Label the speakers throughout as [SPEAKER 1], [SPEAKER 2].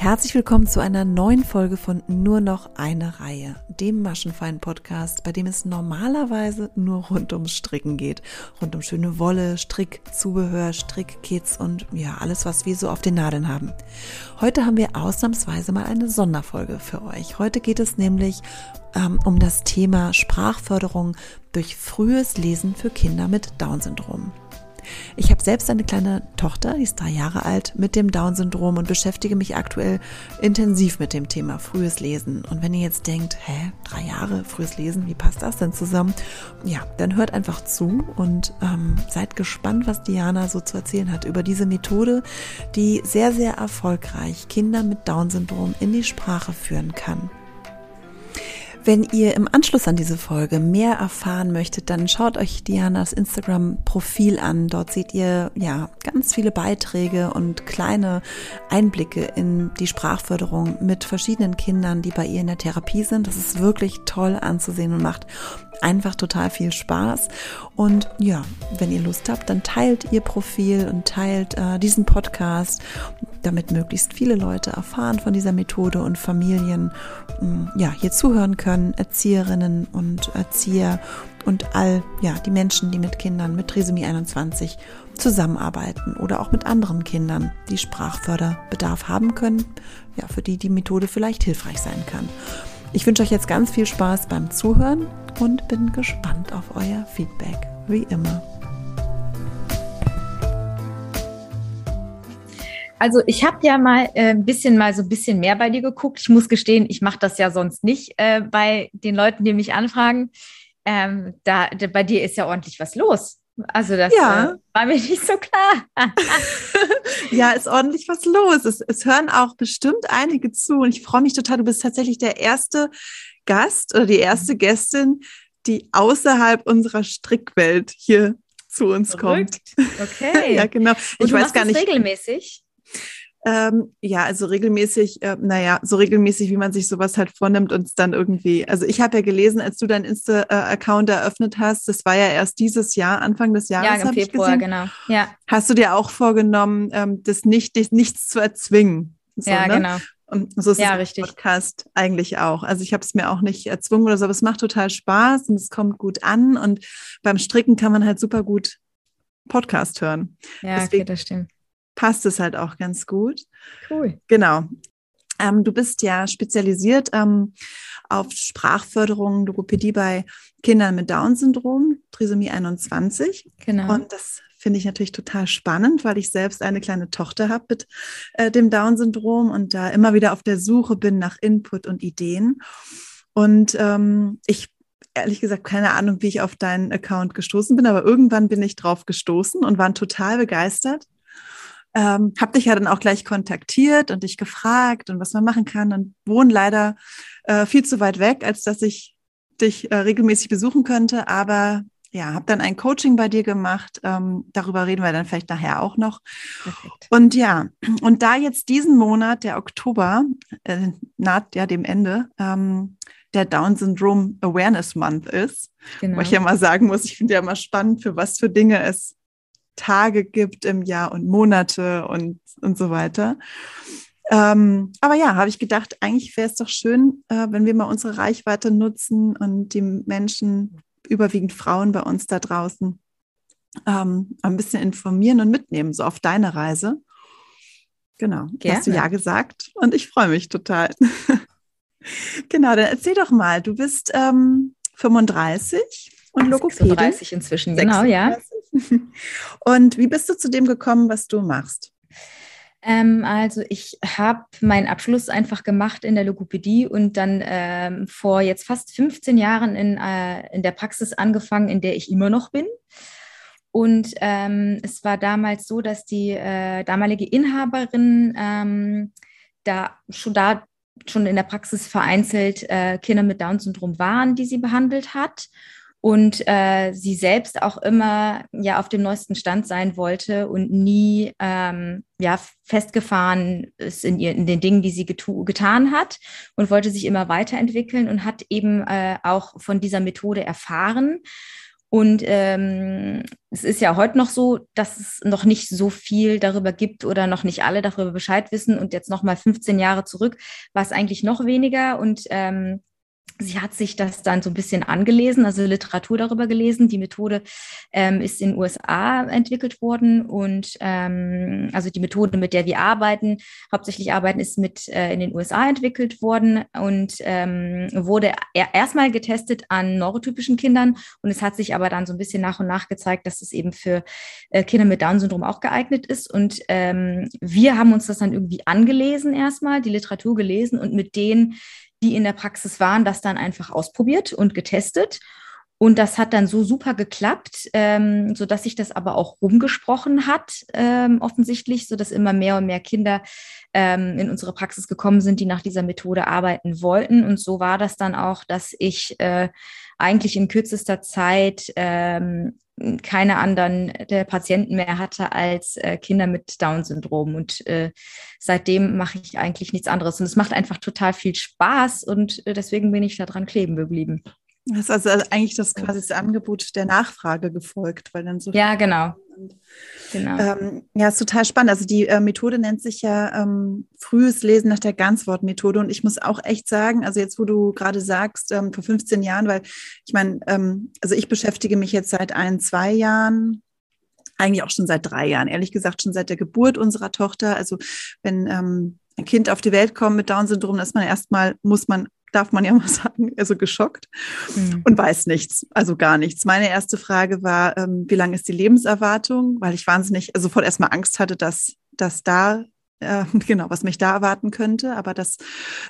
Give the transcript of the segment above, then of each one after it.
[SPEAKER 1] Herzlich willkommen zu einer neuen Folge von Nur noch eine Reihe, dem Maschenfein-Podcast, bei dem es normalerweise nur rund ums Stricken geht. Rund um schöne Wolle, Strick, Zubehör, Strickkits und ja, alles, was wir so auf den Nadeln haben. Heute haben wir ausnahmsweise mal eine Sonderfolge für euch. Heute geht es nämlich ähm, um das Thema Sprachförderung durch frühes Lesen für Kinder mit Down-Syndrom. Ich habe selbst eine kleine Tochter, die ist drei Jahre alt, mit dem Down-Syndrom und beschäftige mich aktuell intensiv mit dem Thema frühes Lesen. Und wenn ihr jetzt denkt, hä, drei Jahre frühes Lesen, wie passt das denn zusammen? Ja, dann hört einfach zu und ähm, seid gespannt, was Diana so zu erzählen hat über diese Methode, die sehr, sehr erfolgreich Kinder mit Down-Syndrom in die Sprache führen kann. Wenn ihr im Anschluss an diese Folge mehr erfahren möchtet, dann schaut euch Dianas Instagram-Profil an. Dort seht ihr ja ganz viele Beiträge und kleine Einblicke in die Sprachförderung mit verschiedenen Kindern, die bei ihr in der Therapie sind. Das ist wirklich toll anzusehen und macht einfach total viel Spaß. Und ja, wenn ihr Lust habt, dann teilt ihr Profil und teilt äh, diesen Podcast, damit möglichst viele Leute erfahren von dieser Methode und Familien mm, ja hier zuhören können können Erzieherinnen und Erzieher und all ja, die Menschen, die mit Kindern mit Trisomie 21 zusammenarbeiten oder auch mit anderen Kindern, die Sprachförderbedarf haben können, ja, für die die Methode vielleicht hilfreich sein kann. Ich wünsche euch jetzt ganz viel Spaß beim Zuhören und bin gespannt auf euer Feedback, wie immer.
[SPEAKER 2] Also ich habe ja mal äh, ein bisschen mal so ein bisschen mehr bei dir geguckt. Ich muss gestehen, ich mache das ja sonst nicht äh, bei den Leuten, die mich anfragen. Ähm, da, da, bei dir ist ja ordentlich was los. Also das ja. äh, war mir nicht so klar.
[SPEAKER 1] ja, ist ordentlich was los. Es, es hören auch bestimmt einige zu und ich freue mich total. Du bist tatsächlich der erste Gast oder die erste Gästin, die außerhalb unserer Strickwelt hier zu uns Verrückt.
[SPEAKER 2] kommt. Okay.
[SPEAKER 1] ja, genau.
[SPEAKER 2] Und ich weiß gar nicht. regelmäßig?
[SPEAKER 1] Ähm, ja, also regelmäßig, äh, naja, so regelmäßig, wie man sich sowas halt vornimmt und es dann irgendwie. Also ich habe ja gelesen, als du deinen Insta-Account eröffnet hast, das war ja erst dieses Jahr, Anfang des Jahres.
[SPEAKER 2] Ja, im Februar, genau. Ja.
[SPEAKER 1] Hast du dir auch vorgenommen, ähm, das nicht, dich nichts zu erzwingen?
[SPEAKER 2] So, ja, ne? genau.
[SPEAKER 1] Und so ist ja, es im Podcast eigentlich auch. Also ich habe es mir auch nicht erzwungen oder so, aber es macht total Spaß und es kommt gut an. Und beim Stricken kann man halt super gut Podcast hören.
[SPEAKER 2] Ja, Deswegen, okay, das stimmt
[SPEAKER 1] passt es halt auch ganz gut.
[SPEAKER 2] Cool.
[SPEAKER 1] Genau. Ähm, du bist ja spezialisiert ähm, auf Sprachförderung, Logopädie bei Kindern mit Down-Syndrom, Trisomie 21.
[SPEAKER 2] Genau.
[SPEAKER 1] Und das finde ich natürlich total spannend, weil ich selbst eine kleine Tochter habe mit äh, dem Down-Syndrom und da immer wieder auf der Suche bin nach Input und Ideen. Und ähm, ich ehrlich gesagt keine Ahnung, wie ich auf deinen Account gestoßen bin, aber irgendwann bin ich drauf gestoßen und war total begeistert ähm, habe dich ja dann auch gleich kontaktiert und dich gefragt und was man machen kann und wohne leider äh, viel zu weit weg, als dass ich dich äh, regelmäßig besuchen könnte. Aber ja, habe dann ein Coaching bei dir gemacht. Ähm, darüber reden wir dann vielleicht nachher auch noch. Perfekt. Und ja, und da jetzt diesen Monat, der Oktober, äh, naht ja dem Ende, ähm, der Down Syndrome Awareness Month ist, genau. wo ich ja mal sagen muss, ich finde ja mal spannend, für was für Dinge es Tage gibt im Jahr und Monate und, und so weiter. Ähm, aber ja, habe ich gedacht, eigentlich wäre es doch schön, äh, wenn wir mal unsere Reichweite nutzen und die Menschen, überwiegend Frauen bei uns da draußen, ähm, ein bisschen informieren und mitnehmen, so auf deine Reise. Genau, Gerne. hast du ja gesagt und ich freue mich total. genau, dann erzähl doch mal, du bist ähm, 35 und Logopädin.
[SPEAKER 2] 36 inzwischen, 36. genau, ja.
[SPEAKER 1] Und wie bist du zu dem gekommen, was du machst?
[SPEAKER 2] Ähm, also ich habe meinen Abschluss einfach gemacht in der Logopädie und dann ähm, vor jetzt fast 15 Jahren in, äh, in der Praxis angefangen, in der ich immer noch bin. Und ähm, es war damals so, dass die äh, damalige Inhaberin ähm, da schon da schon in der Praxis vereinzelt äh, Kinder mit Down-Syndrom waren, die sie behandelt hat und äh, sie selbst auch immer ja auf dem neuesten Stand sein wollte und nie ähm, ja festgefahren ist in, ihr, in den Dingen, die sie getan hat und wollte sich immer weiterentwickeln und hat eben äh, auch von dieser Methode erfahren Und ähm, es ist ja heute noch so, dass es noch nicht so viel darüber gibt oder noch nicht alle darüber Bescheid wissen. Und jetzt noch mal 15 Jahre zurück war es eigentlich noch weniger. Und ähm, Sie hat sich das dann so ein bisschen angelesen, also Literatur darüber gelesen. Die Methode ähm, ist in den USA entwickelt worden und ähm, also die Methode, mit der wir arbeiten, hauptsächlich arbeiten, ist mit äh, in den USA entwickelt worden und ähm, wurde er erstmal getestet an neurotypischen Kindern und es hat sich aber dann so ein bisschen nach und nach gezeigt, dass es eben für äh, Kinder mit Down-Syndrom auch geeignet ist. Und ähm, wir haben uns das dann irgendwie angelesen erstmal, die Literatur gelesen und mit denen die in der Praxis waren, das dann einfach ausprobiert und getestet. Und das hat dann so super geklappt, ähm, so dass sich das aber auch rumgesprochen hat, ähm, offensichtlich, so dass immer mehr und mehr Kinder ähm, in unsere Praxis gekommen sind, die nach dieser Methode arbeiten wollten. Und so war das dann auch, dass ich äh, eigentlich in kürzester Zeit ähm, keine anderen der Patienten mehr hatte als äh, Kinder mit Down-Syndrom. Und äh, seitdem mache ich eigentlich nichts anderes. Und es macht einfach total viel Spaß und äh, deswegen bin ich da dran kleben geblieben.
[SPEAKER 1] Das ist also eigentlich das quasi das Angebot der Nachfrage gefolgt, weil dann so.
[SPEAKER 2] Ja, genau. genau.
[SPEAKER 1] Ähm, ja, ist total spannend. Also die äh, Methode nennt sich ja ähm, frühes Lesen nach der Ganzwortmethode. Und ich muss auch echt sagen, also jetzt, wo du gerade sagst, ähm, vor 15 Jahren, weil ich meine, ähm, also ich beschäftige mich jetzt seit ein, zwei Jahren eigentlich auch schon seit drei Jahren, ehrlich gesagt schon seit der Geburt unserer Tochter. Also wenn ähm, ein Kind auf die Welt kommt mit Down-Syndrom, ist man erstmal, muss man darf man ja mal sagen, also geschockt mhm. und weiß nichts, also gar nichts. Meine erste Frage war, ähm, wie lange ist die Lebenserwartung? Weil ich wahnsinnig, also sofort erstmal Angst hatte, dass, dass da, äh, genau, was mich da erwarten könnte. Aber das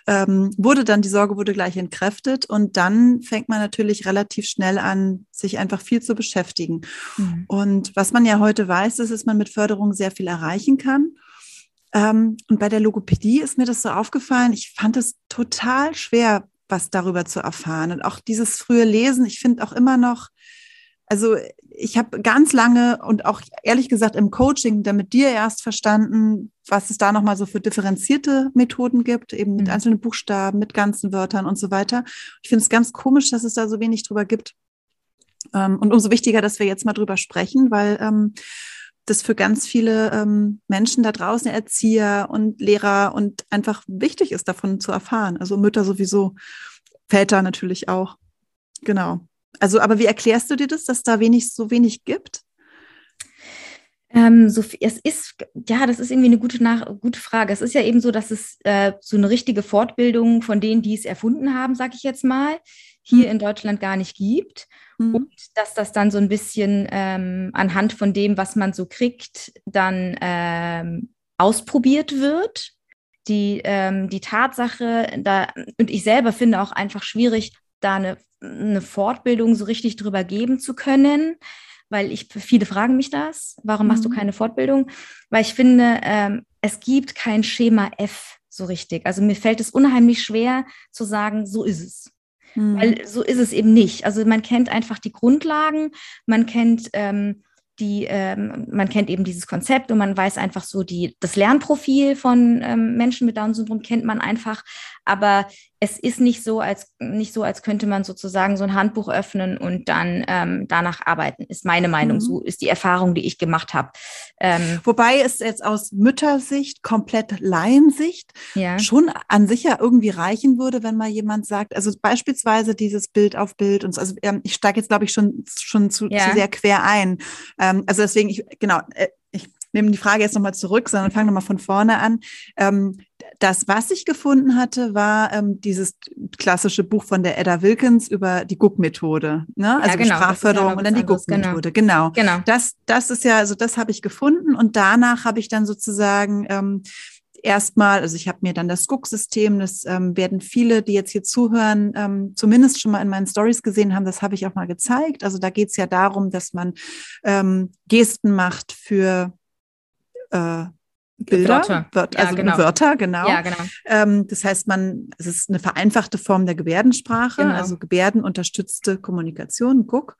[SPEAKER 1] ähm, wurde dann, die Sorge wurde gleich entkräftet und dann fängt man natürlich relativ schnell an, sich einfach viel zu beschäftigen. Mhm. Und was man ja heute weiß, ist, dass man mit Förderung sehr viel erreichen kann. Ähm, und bei der Logopädie ist mir das so aufgefallen. Ich fand es total schwer, was darüber zu erfahren. Und auch dieses frühe Lesen, ich finde auch immer noch, also ich habe ganz lange und auch ehrlich gesagt im Coaching dann mit dir erst verstanden, was es da nochmal so für differenzierte Methoden gibt, eben mit mhm. einzelnen Buchstaben, mit ganzen Wörtern und so weiter. Ich finde es ganz komisch, dass es da so wenig drüber gibt. Ähm, und umso wichtiger, dass wir jetzt mal drüber sprechen, weil ähm, das für ganz viele ähm, Menschen da draußen, Erzieher und Lehrer und einfach wichtig ist, davon zu erfahren. Also Mütter sowieso, Väter natürlich auch. Genau. Also, aber wie erklärst du dir das, dass da wenig, so wenig gibt?
[SPEAKER 2] Ähm, so, es ist, ja, das ist irgendwie eine gute, nach, gute Frage. Es ist ja eben so, dass es äh, so eine richtige Fortbildung von denen, die es erfunden haben, sage ich jetzt mal, hier mhm. in Deutschland gar nicht gibt. Mhm. Und dass das dann so ein bisschen ähm, anhand von dem, was man so kriegt, dann ähm, ausprobiert wird. Die, ähm, die Tatsache, da, und ich selber finde auch einfach schwierig, da eine, eine Fortbildung so richtig drüber geben zu können, weil ich, viele fragen mich das, warum machst du mhm. keine Fortbildung? Weil ich finde, ähm, es gibt kein Schema F so richtig. Also mir fällt es unheimlich schwer zu sagen, so ist es. Mhm. Weil so ist es eben nicht. Also man kennt einfach die Grundlagen, man kennt ähm, die, ähm, man kennt eben dieses Konzept und man weiß einfach so die, das Lernprofil von ähm, Menschen mit Down-Syndrom kennt man einfach. Aber es ist nicht so, als nicht so, als könnte man sozusagen so ein Handbuch öffnen und dann ähm, danach arbeiten, ist meine Meinung. Mhm. So ist die Erfahrung, die ich gemacht habe.
[SPEAKER 1] Ähm, Wobei es jetzt aus Müttersicht, komplett Laiensicht, ja. schon an sich ja irgendwie reichen würde, wenn mal jemand sagt, also beispielsweise dieses Bild auf Bild und so, also ähm, ich steige jetzt, glaube ich, schon, schon zu, ja. zu sehr quer ein. Ähm, also deswegen, ich, genau, äh, ich nehme die Frage jetzt nochmal zurück, sondern fange nochmal von vorne an. Ähm, das, was ich gefunden hatte, war ähm, dieses klassische Buch von der Edda Wilkins über die Guck-Methode, ne? also ja, genau, Sprachförderung ja und dann die Guck-Methode. Genau. genau. genau. Das, das ist ja, also das habe ich gefunden und danach habe ich dann sozusagen ähm, erstmal, also ich habe mir dann das Guck-System, das ähm, werden viele, die jetzt hier zuhören, ähm, zumindest schon mal in meinen Stories gesehen haben, das habe ich auch mal gezeigt. Also da geht es ja darum, dass man ähm, Gesten macht für äh, Bilder, Wörter, Wörter ja, also genau. Wörter, genau. Ja, genau. Ähm, das heißt, man, es ist eine vereinfachte Form der Gebärdensprache, genau. also gebärdenunterstützte Kommunikation, guck.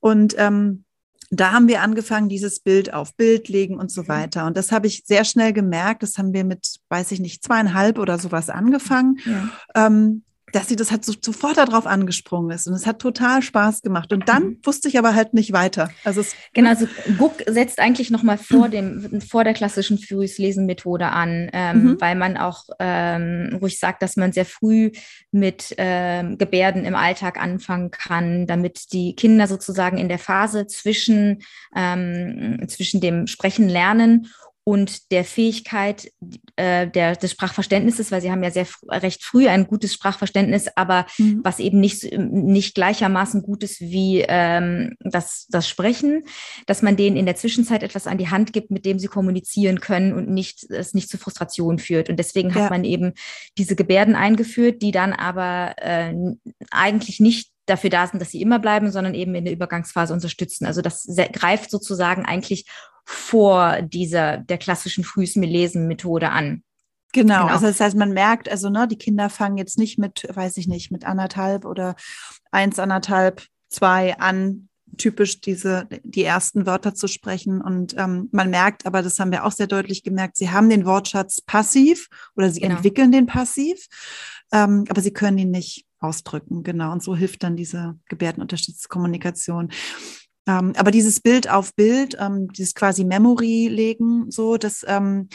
[SPEAKER 1] Und ähm, da haben wir angefangen, dieses Bild auf Bild legen und so mhm. weiter. Und das habe ich sehr schnell gemerkt. Das haben wir mit, weiß ich nicht, zweieinhalb oder sowas angefangen. Ja. Ähm, dass sie das halt so, sofort darauf angesprungen ist und es hat total Spaß gemacht und dann mhm. wusste ich aber halt nicht weiter.
[SPEAKER 2] Also es, genau, also Guck setzt eigentlich noch mal vor dem vor der klassischen Fürüs-Lesen-Methode an, ähm, mhm. weil man auch ähm, ruhig sagt, dass man sehr früh mit ähm, Gebärden im Alltag anfangen kann, damit die Kinder sozusagen in der Phase zwischen ähm, zwischen dem Sprechen lernen und der Fähigkeit äh, der, des Sprachverständnisses, weil sie haben ja sehr recht früh ein gutes Sprachverständnis, aber mhm. was eben nicht, nicht gleichermaßen gut ist wie ähm, das, das Sprechen, dass man denen in der Zwischenzeit etwas an die Hand gibt, mit dem sie kommunizieren können und nicht, es nicht zu Frustration führt. Und deswegen ja. hat man eben diese Gebärden eingeführt, die dann aber äh, eigentlich nicht dafür da sind, dass sie immer bleiben, sondern eben in der Übergangsphase unterstützen. Also das greift sozusagen eigentlich vor dieser, der klassischen Frühsmelesen-Methode an.
[SPEAKER 1] Genau. genau, also das heißt, man merkt, also ne, die Kinder fangen jetzt nicht mit, weiß ich nicht, mit anderthalb oder eins, anderthalb, zwei an, typisch diese, die ersten Wörter zu sprechen. Und ähm, man merkt, aber das haben wir auch sehr deutlich gemerkt, sie haben den Wortschatz passiv oder sie genau. entwickeln den passiv, ähm, aber sie können ihn nicht ausdrücken. Genau. Und so hilft dann diese gebärdenunterstützte Kommunikation. Ähm, aber dieses Bild auf Bild, ähm, dieses quasi Memory legen, so, das ähm,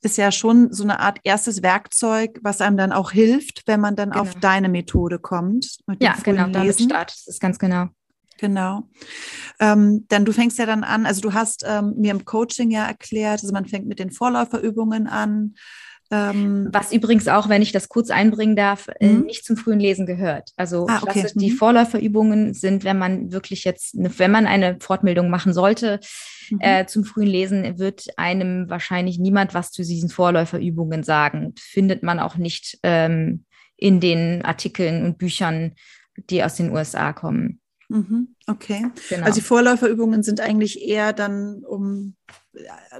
[SPEAKER 1] ist ja schon so eine Art erstes Werkzeug, was einem dann auch hilft, wenn man dann genau. auf deine Methode kommt.
[SPEAKER 2] ja, genau, Lesen. damit startet es ganz genau.
[SPEAKER 1] Genau. Ähm, dann du fängst ja dann an, also du hast ähm, mir im Coaching ja erklärt, also man fängt mit den Vorläuferübungen an.
[SPEAKER 2] Ähm, Was übrigens auch, wenn ich das kurz einbringen darf, äh, mhm. nicht zum frühen Lesen gehört. Also ah, okay. die mhm. Vorläuferübungen sind, wenn man wirklich jetzt, eine, wenn man eine Fortbildung machen sollte, mhm. äh, zum frühen Lesen, wird einem wahrscheinlich niemand was zu diesen Vorläuferübungen sagen. Findet man auch nicht ähm, in den Artikeln und Büchern, die aus den USA kommen.
[SPEAKER 1] Mhm. Okay. Genau. Also die Vorläuferübungen sind eigentlich eher dann, um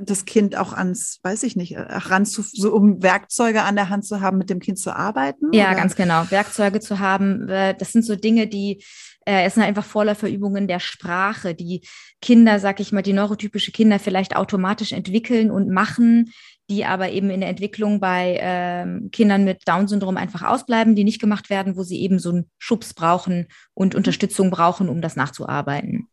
[SPEAKER 1] das Kind auch ans, weiß ich nicht, ran zu, so um Werkzeuge an der Hand zu haben, mit dem Kind zu arbeiten?
[SPEAKER 2] Ja, oder? ganz genau. Werkzeuge zu haben. Äh, das sind so Dinge, die äh, es sind einfach Vorläuferübungen der Sprache, die Kinder, sag ich mal, die neurotypische Kinder vielleicht automatisch entwickeln und machen, die aber eben in der Entwicklung bei ähm, Kindern mit Down-Syndrom einfach ausbleiben, die nicht gemacht werden, wo sie eben so einen Schubs brauchen und mhm. Unterstützung brauchen, um das nachzuarbeiten.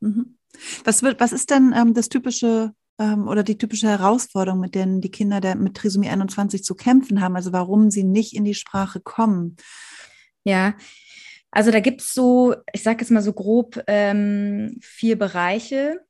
[SPEAKER 1] Mhm. Was, wird, was ist denn ähm, das typische ähm, oder die typische Herausforderung, mit denen die Kinder der, mit Trisomie 21 zu kämpfen haben? Also warum sie nicht in die Sprache kommen?
[SPEAKER 2] Ja, also da gibt es so, ich sage jetzt mal so grob ähm, vier Bereiche.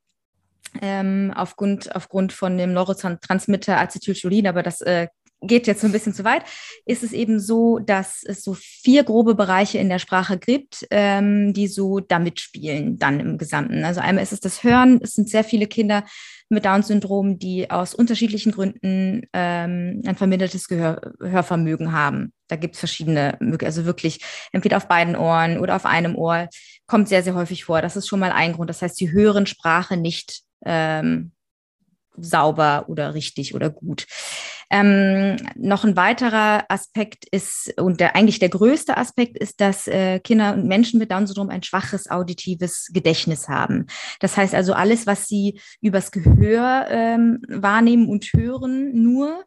[SPEAKER 2] Ähm, aufgrund, aufgrund von dem Neurotransmitter Acetylcholin, aber das äh, geht jetzt so ein bisschen zu weit, ist es eben so, dass es so vier grobe Bereiche in der Sprache gibt, ähm, die so damit spielen, dann im Gesamten. Also einmal ist es das Hören. Es sind sehr viele Kinder mit Down-Syndrom, die aus unterschiedlichen Gründen ähm, ein vermindertes Gehör Hörvermögen haben. Da gibt es verschiedene, also wirklich entweder auf beiden Ohren oder auf einem Ohr, kommt sehr, sehr häufig vor. Das ist schon mal ein Grund. Das heißt, sie hören Sprache nicht ähm, sauber oder richtig oder gut. Ähm, noch ein weiterer Aspekt ist, und der, eigentlich der größte Aspekt ist, dass äh, Kinder und Menschen mit Down-Syndrom ein schwaches auditives Gedächtnis haben. Das heißt also, alles, was sie übers Gehör ähm, wahrnehmen und hören, nur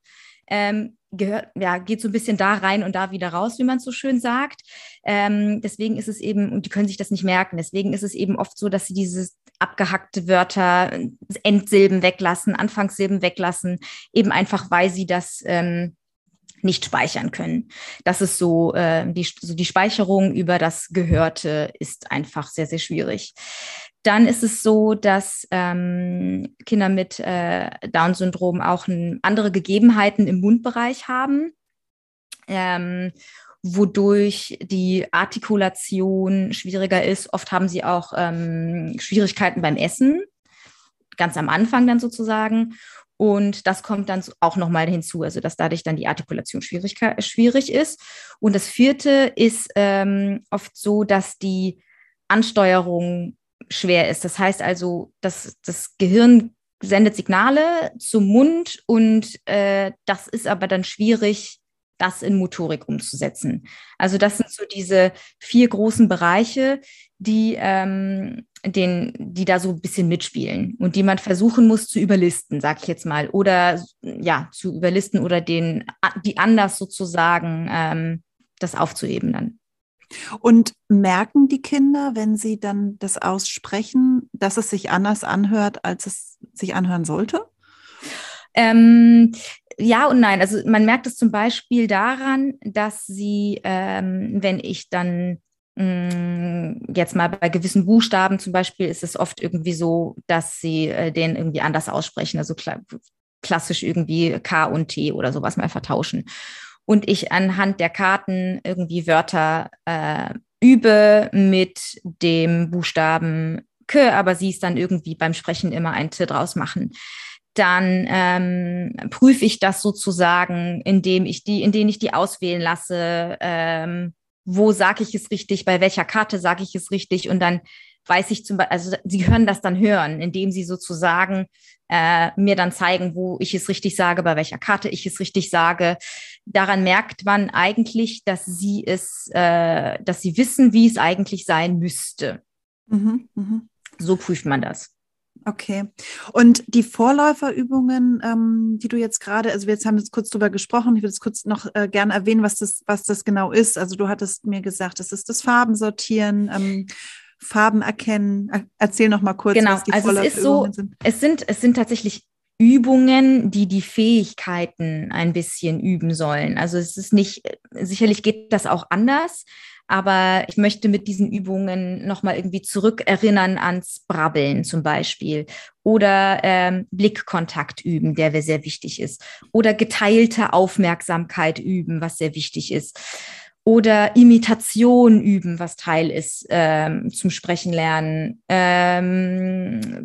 [SPEAKER 2] ähm, gehört, ja, geht so ein bisschen da rein und da wieder raus, wie man so schön sagt. Ähm, deswegen ist es eben, und die können sich das nicht merken, deswegen ist es eben oft so, dass sie diese abgehackte Wörter, Endsilben weglassen, Anfangssilben weglassen, eben einfach, weil sie das ähm, nicht speichern können. Das ist so, äh, die, so die Speicherung über das Gehörte ist einfach sehr, sehr schwierig. Dann ist es so, dass ähm, Kinder mit äh, Down-Syndrom auch andere Gegebenheiten im Mundbereich haben, ähm, wodurch die Artikulation schwieriger ist. Oft haben sie auch ähm, Schwierigkeiten beim Essen, ganz am Anfang dann sozusagen. Und das kommt dann auch nochmal hinzu, also dass dadurch dann die Artikulation schwierig, ist. Und das vierte ist ähm, oft so, dass die Ansteuerung schwer ist. Das heißt also, dass das Gehirn sendet Signale zum Mund und äh, das ist aber dann schwierig, das in Motorik umzusetzen. Also das sind so diese vier großen Bereiche, die, ähm, den, die da so ein bisschen mitspielen und die man versuchen muss zu überlisten, sag ich jetzt mal, oder ja, zu überlisten oder den, die anders sozusagen ähm, das aufzuheben dann.
[SPEAKER 1] Und merken die Kinder, wenn sie dann das aussprechen, dass es sich anders anhört, als es sich anhören sollte?
[SPEAKER 2] Ähm, ja und nein. Also man merkt es zum Beispiel daran, dass sie, ähm, wenn ich dann mm, jetzt mal bei gewissen Buchstaben zum Beispiel ist es oft irgendwie so, dass sie äh, den irgendwie anders aussprechen, also kla klassisch irgendwie K und T oder sowas mal vertauschen. Und ich anhand der Karten irgendwie Wörter äh, übe mit dem Buchstaben K, aber sie es dann irgendwie beim Sprechen immer ein T draus machen dann ähm, prüfe ich das sozusagen, indem ich die, indem ich die auswählen lasse, ähm, wo sage ich es richtig, bei welcher Karte sage ich es richtig und dann weiß ich zum Beispiel, also sie können das dann hören, indem sie sozusagen äh, mir dann zeigen, wo ich es richtig sage, bei welcher Karte ich es richtig sage. Daran merkt man eigentlich, dass sie es, äh, dass sie wissen, wie es eigentlich sein müsste. Mhm, mh. So prüft man das.
[SPEAKER 1] Okay. Und die Vorläuferübungen, ähm, die du jetzt gerade, also wir jetzt haben jetzt kurz drüber gesprochen, ich würde jetzt kurz noch äh, gerne erwähnen, was das, was das genau ist. Also du hattest mir gesagt, das ist das Farbensortieren, ähm, Farben erkennen. Erzähl noch mal kurz,
[SPEAKER 2] genau. was die also es ist so, sind. Es sind, es sind tatsächlich Übungen, die die Fähigkeiten ein bisschen üben sollen. Also es ist nicht, sicherlich geht das auch anders, aber ich möchte mit diesen Übungen nochmal irgendwie zurückerinnern ans Brabbeln zum Beispiel oder ähm, Blickkontakt üben, der sehr wichtig ist oder geteilte Aufmerksamkeit üben, was sehr wichtig ist oder Imitation üben, was Teil ist ähm, zum Sprechen lernen. Ähm,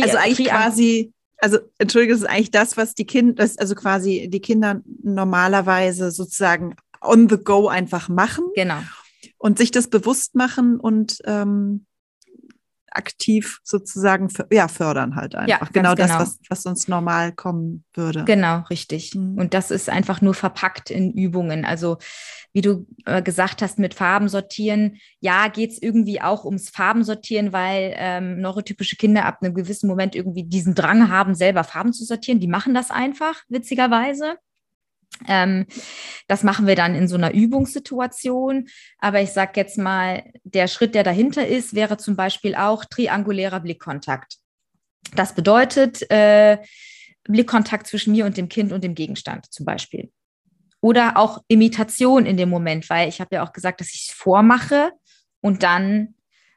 [SPEAKER 1] also eigentlich quasi also entschuldige, es ist eigentlich das, was die Kinder, also quasi die Kinder normalerweise sozusagen on the go einfach machen.
[SPEAKER 2] Genau
[SPEAKER 1] und sich das bewusst machen und ähm, aktiv sozusagen ja, fördern halt einfach. Ja, genau das, genau. was, was uns normal kommen würde.
[SPEAKER 2] Genau, richtig. Mhm. Und das ist einfach nur verpackt in Übungen. Also wie du äh, gesagt hast, mit Farben sortieren, ja, geht es irgendwie auch ums Farben sortieren, weil ähm, neurotypische Kinder ab einem gewissen Moment irgendwie diesen Drang haben, selber Farben zu sortieren. Die machen das einfach, witzigerweise. Ähm, das machen wir dann in so einer Übungssituation. Aber ich sage jetzt mal, der Schritt, der dahinter ist, wäre zum Beispiel auch triangulärer Blickkontakt. Das bedeutet äh, Blickkontakt zwischen mir und dem Kind und dem Gegenstand zum Beispiel. Oder auch Imitation in dem Moment, weil ich habe ja auch gesagt, dass ich es vormache und dann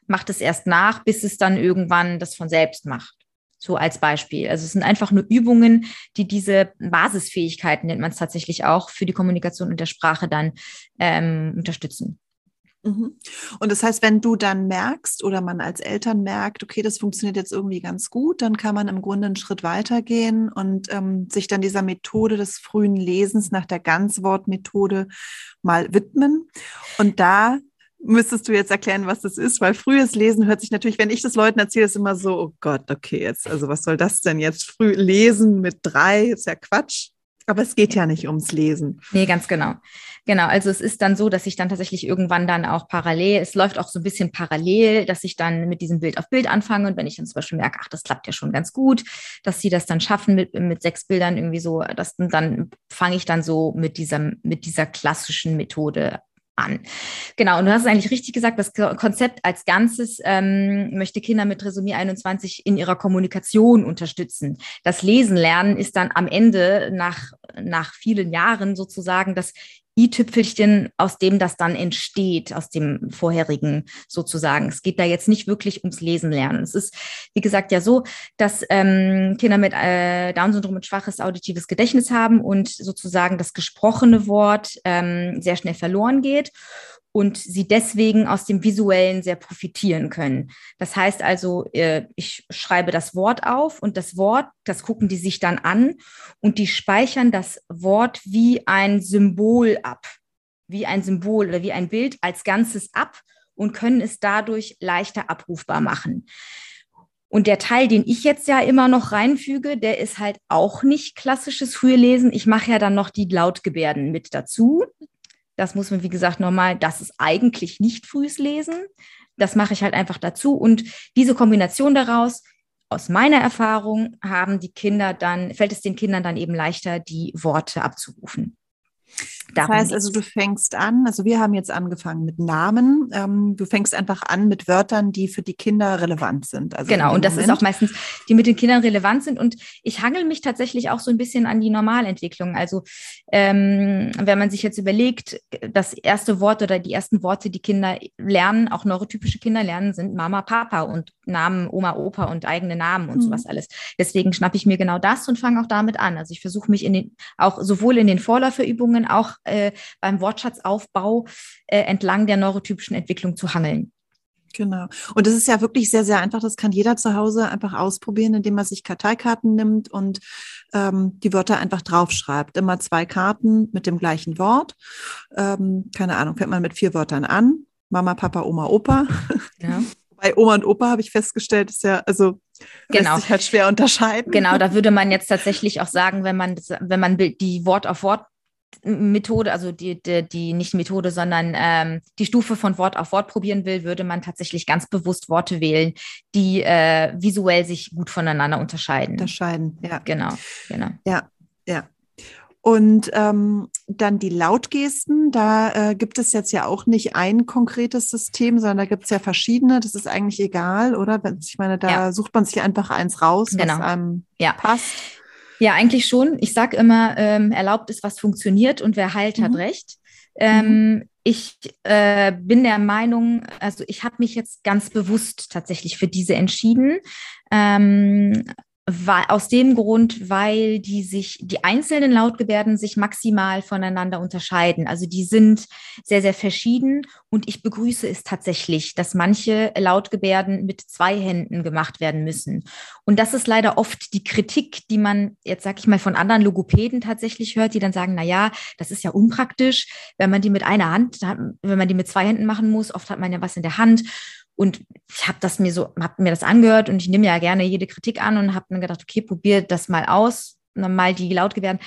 [SPEAKER 2] macht es erst nach, bis es dann irgendwann das von selbst macht. So als Beispiel. Also es sind einfach nur Übungen, die diese Basisfähigkeiten, nennt man es tatsächlich auch, für die Kommunikation und der Sprache dann ähm, unterstützen.
[SPEAKER 1] Mhm. Und das heißt, wenn du dann merkst oder man als Eltern merkt, okay, das funktioniert jetzt irgendwie ganz gut, dann kann man im Grunde einen Schritt weitergehen und ähm, sich dann dieser Methode des frühen Lesens nach der Ganzwortmethode mal widmen. Und da müsstest du jetzt erklären, was das ist, weil frühes Lesen hört sich natürlich, wenn ich das Leuten erzähle, ist immer so, oh Gott, okay, jetzt, also was soll das denn jetzt früh lesen mit drei? Ist ja Quatsch. Aber es geht ja nicht ums Lesen.
[SPEAKER 2] Nee, ganz genau. Genau, also es ist dann so, dass ich dann tatsächlich irgendwann dann auch parallel, es läuft auch so ein bisschen parallel, dass ich dann mit diesem Bild auf Bild anfange und wenn ich dann zum Beispiel merke, ach, das klappt ja schon ganz gut, dass sie das dann schaffen mit, mit sechs Bildern irgendwie so, das, dann fange ich dann so mit dieser, mit dieser klassischen Methode an. Genau, und du hast es eigentlich richtig gesagt, das Konzept als Ganzes ähm, möchte Kinder mit Trisomie 21 in ihrer Kommunikation unterstützen. Das Lesen lernen ist dann am Ende nach, nach vielen Jahren sozusagen das i-Tüpfelchen, aus dem das dann entsteht, aus dem vorherigen sozusagen. Es geht da jetzt nicht wirklich ums Lesen lernen. Es ist, wie gesagt, ja so, dass ähm, Kinder mit äh, Down-Syndrom ein schwaches auditives Gedächtnis haben und sozusagen das gesprochene Wort ähm, sehr schnell verloren geht und sie deswegen aus dem Visuellen sehr profitieren können. Das heißt also, äh, ich schreibe das Wort auf und das Wort, das gucken die sich dann an und die speichern das Wort wie ein Symbol ab, wie ein Symbol oder wie ein Bild als Ganzes ab und können es dadurch leichter abrufbar machen. Und der Teil, den ich jetzt ja immer noch reinfüge, der ist halt auch nicht klassisches frühe Lesen. Ich mache ja dann noch die Lautgebärden mit dazu. Das muss man, wie gesagt, nochmal, das ist eigentlich nicht frühes Lesen. Das mache ich halt einfach dazu. Und diese Kombination daraus, aus meiner Erfahrung, haben die Kinder dann, fällt es den Kindern dann eben leichter, die Worte abzurufen.
[SPEAKER 1] Das heißt also, du fängst an, also wir haben jetzt angefangen mit Namen. Ähm, du fängst einfach an mit Wörtern, die für die Kinder relevant sind.
[SPEAKER 2] Also genau, und das Moment. ist auch meistens, die mit den Kindern relevant sind. Und ich hangel mich tatsächlich auch so ein bisschen an die Normalentwicklung. Also ähm, wenn man sich jetzt überlegt, das erste Wort oder die ersten Worte, die Kinder lernen, auch neurotypische Kinder lernen, sind Mama, Papa und Namen, Oma, Opa und eigene Namen und mhm. sowas alles. Deswegen schnappe ich mir genau das und fange auch damit an. Also ich versuche mich in den, auch sowohl in den Vorläuferübungen, auch äh, beim Wortschatzaufbau äh, entlang der neurotypischen Entwicklung zu hangeln.
[SPEAKER 1] Genau. Und das ist ja wirklich sehr, sehr einfach. Das kann jeder zu Hause einfach ausprobieren, indem man sich Karteikarten nimmt und ähm, die Wörter einfach draufschreibt. Immer zwei Karten mit dem gleichen Wort. Ähm, keine Ahnung, fängt man mit vier Wörtern an. Mama, Papa, Oma, Opa. Ja. Bei Oma und Opa habe ich festgestellt, ist ja, also genau. lässt sich halt schwer unterscheiden.
[SPEAKER 2] Genau, da würde man jetzt tatsächlich auch sagen, wenn man, wenn man die Wort auf Wort Methode, also die, die, die nicht Methode, sondern ähm, die Stufe von Wort auf Wort probieren will, würde man tatsächlich ganz bewusst Worte wählen, die äh, visuell sich gut voneinander unterscheiden.
[SPEAKER 1] Unterscheiden, ja.
[SPEAKER 2] Genau, genau.
[SPEAKER 1] Ja, ja. Und ähm, dann die Lautgesten, da äh, gibt es jetzt ja auch nicht ein konkretes System, sondern da gibt es ja verschiedene. Das ist eigentlich egal, oder? Ich meine, da ja. sucht man sich einfach eins raus,
[SPEAKER 2] genau.
[SPEAKER 1] was einem
[SPEAKER 2] ja.
[SPEAKER 1] passt.
[SPEAKER 2] Ja, eigentlich schon. Ich sage immer, ähm, erlaubt ist, was funktioniert und wer heilt, mhm. hat recht. Ähm, mhm. Ich äh, bin der Meinung, also ich habe mich jetzt ganz bewusst tatsächlich für diese entschieden. Ähm, aus dem Grund, weil die sich, die einzelnen Lautgebärden sich maximal voneinander unterscheiden. Also die sind sehr, sehr verschieden und ich begrüße es tatsächlich, dass manche Lautgebärden mit zwei Händen gemacht werden müssen. Und das ist leider oft die Kritik, die man jetzt, sag ich mal, von anderen Logopäden tatsächlich hört, die dann sagen, na ja, das ist ja unpraktisch, wenn man die mit einer Hand, wenn man die mit zwei Händen machen muss, oft hat man ja was in der Hand. Und ich habe das mir so, habe mir das angehört und ich nehme ja gerne jede Kritik an und habe mir gedacht, okay, probier das mal aus, mal die Lautgebärden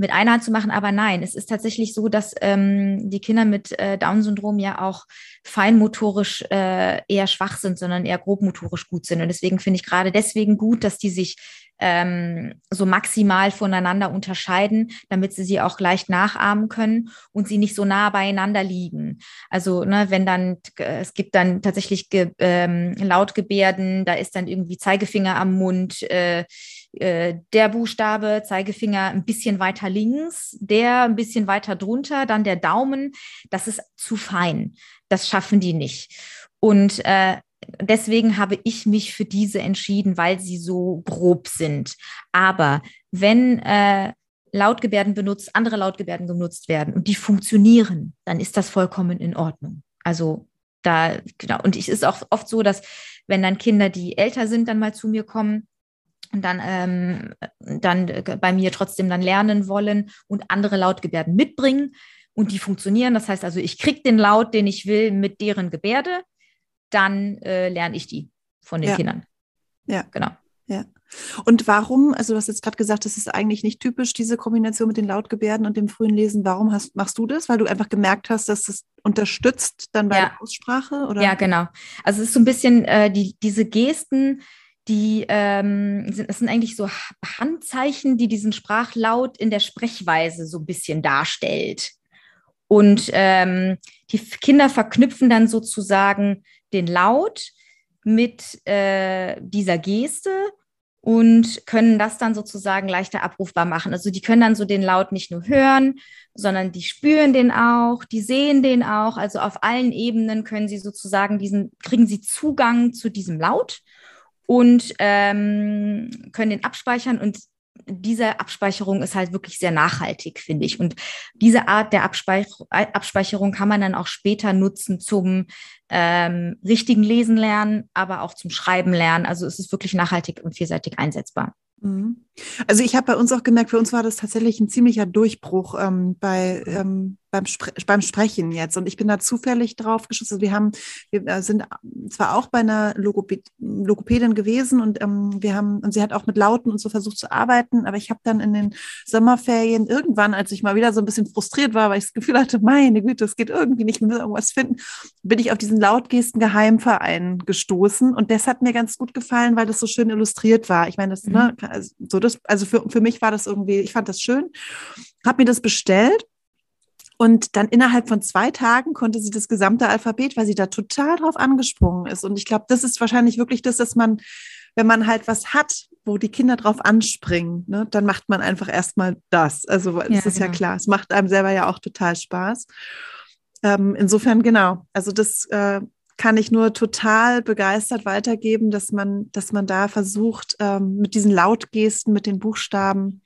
[SPEAKER 2] mit einer Hand zu machen. Aber nein, es ist tatsächlich so, dass ähm, die Kinder mit äh, Down-Syndrom ja auch feinmotorisch äh, eher schwach sind, sondern eher grobmotorisch gut sind. Und deswegen finde ich gerade deswegen gut, dass die sich ähm, so maximal voneinander unterscheiden, damit sie sie auch leicht nachahmen können und sie nicht so nah beieinander liegen. Also ne, wenn dann, es gibt dann tatsächlich Ge ähm, Lautgebärden, da ist dann irgendwie Zeigefinger am Mund, äh, äh, der Buchstabe, Zeigefinger ein bisschen weiter links, der ein bisschen weiter drunter, dann der Daumen, das ist zu fein. Das schaffen die nicht. Und äh, deswegen habe ich mich für diese entschieden, weil sie so grob sind. Aber wenn äh, Lautgebärden benutzt, andere Lautgebärden genutzt werden und die funktionieren, dann ist das vollkommen in Ordnung. Also da, genau. Und es ist auch oft so, dass wenn dann Kinder, die älter sind, dann mal zu mir kommen, dann, ähm, dann bei mir trotzdem dann lernen wollen und andere Lautgebärden mitbringen und die funktionieren. Das heißt also, ich kriege den Laut, den ich will, mit deren Gebärde dann äh, lerne ich die von den
[SPEAKER 1] ja.
[SPEAKER 2] Kindern.
[SPEAKER 1] Ja. Genau. Ja. Und warum, also du hast jetzt gerade gesagt, das ist eigentlich nicht typisch, diese Kombination mit den Lautgebärden und dem frühen Lesen. Warum hast, machst du das? Weil du einfach gemerkt hast, dass das unterstützt dann bei ja. der Aussprache? Oder?
[SPEAKER 2] Ja, genau. Also es ist so ein bisschen äh, die, diese Gesten, die ähm, sind, das sind eigentlich so Handzeichen, die diesen Sprachlaut in der Sprechweise so ein bisschen darstellt. Und ähm, die Kinder verknüpfen dann sozusagen den Laut mit äh, dieser Geste und können das dann sozusagen leichter abrufbar machen. Also die können dann so den Laut nicht nur hören, sondern die spüren den auch, die sehen den auch. Also auf allen Ebenen können sie sozusagen diesen, kriegen sie Zugang zu diesem Laut und ähm, können den abspeichern und diese Abspeicherung ist halt wirklich sehr nachhaltig, finde ich. Und diese Art der Abspeich Abspeicherung kann man dann auch später nutzen zum ähm, richtigen Lesen lernen, aber auch zum Schreiben lernen. Also es ist wirklich nachhaltig und vielseitig einsetzbar.
[SPEAKER 1] Mhm. Also ich habe bei uns auch gemerkt, für uns war das tatsächlich ein ziemlicher Durchbruch ähm, bei ähm, beim, Spre beim Sprechen jetzt. Und ich bin da zufällig drauf geschossen. Also wir haben, wir äh, sind zwar auch bei einer Logopä Logopädin gewesen und ähm, wir haben, und sie hat auch mit Lauten und so versucht zu arbeiten, aber ich habe dann in den Sommerferien irgendwann, als ich mal wieder so ein bisschen frustriert war, weil ich das Gefühl hatte, meine Güte, es geht irgendwie nicht, mehr irgendwas finden, bin ich auf diesen Lautgesten Geheimverein gestoßen. Und das hat mir ganz gut gefallen, weil das so schön illustriert war. Ich meine, das, ne, mhm. ne, also, so das, also für, für mich war das irgendwie, ich fand das schön, habe mir das bestellt Und dann innerhalb von zwei Tagen konnte sie das gesamte Alphabet, weil sie da total drauf angesprungen ist. Und ich glaube, das ist wahrscheinlich wirklich das, dass man, wenn man halt was hat, wo die Kinder drauf anspringen, ne, dann macht man einfach erstmal das. Also das ja, ist genau. ja klar. Es macht einem selber ja auch total Spaß. Ähm, insofern, genau. Also das äh, kann ich nur total begeistert weitergeben, dass man, dass man da versucht, ähm, mit diesen Lautgesten, mit den Buchstaben,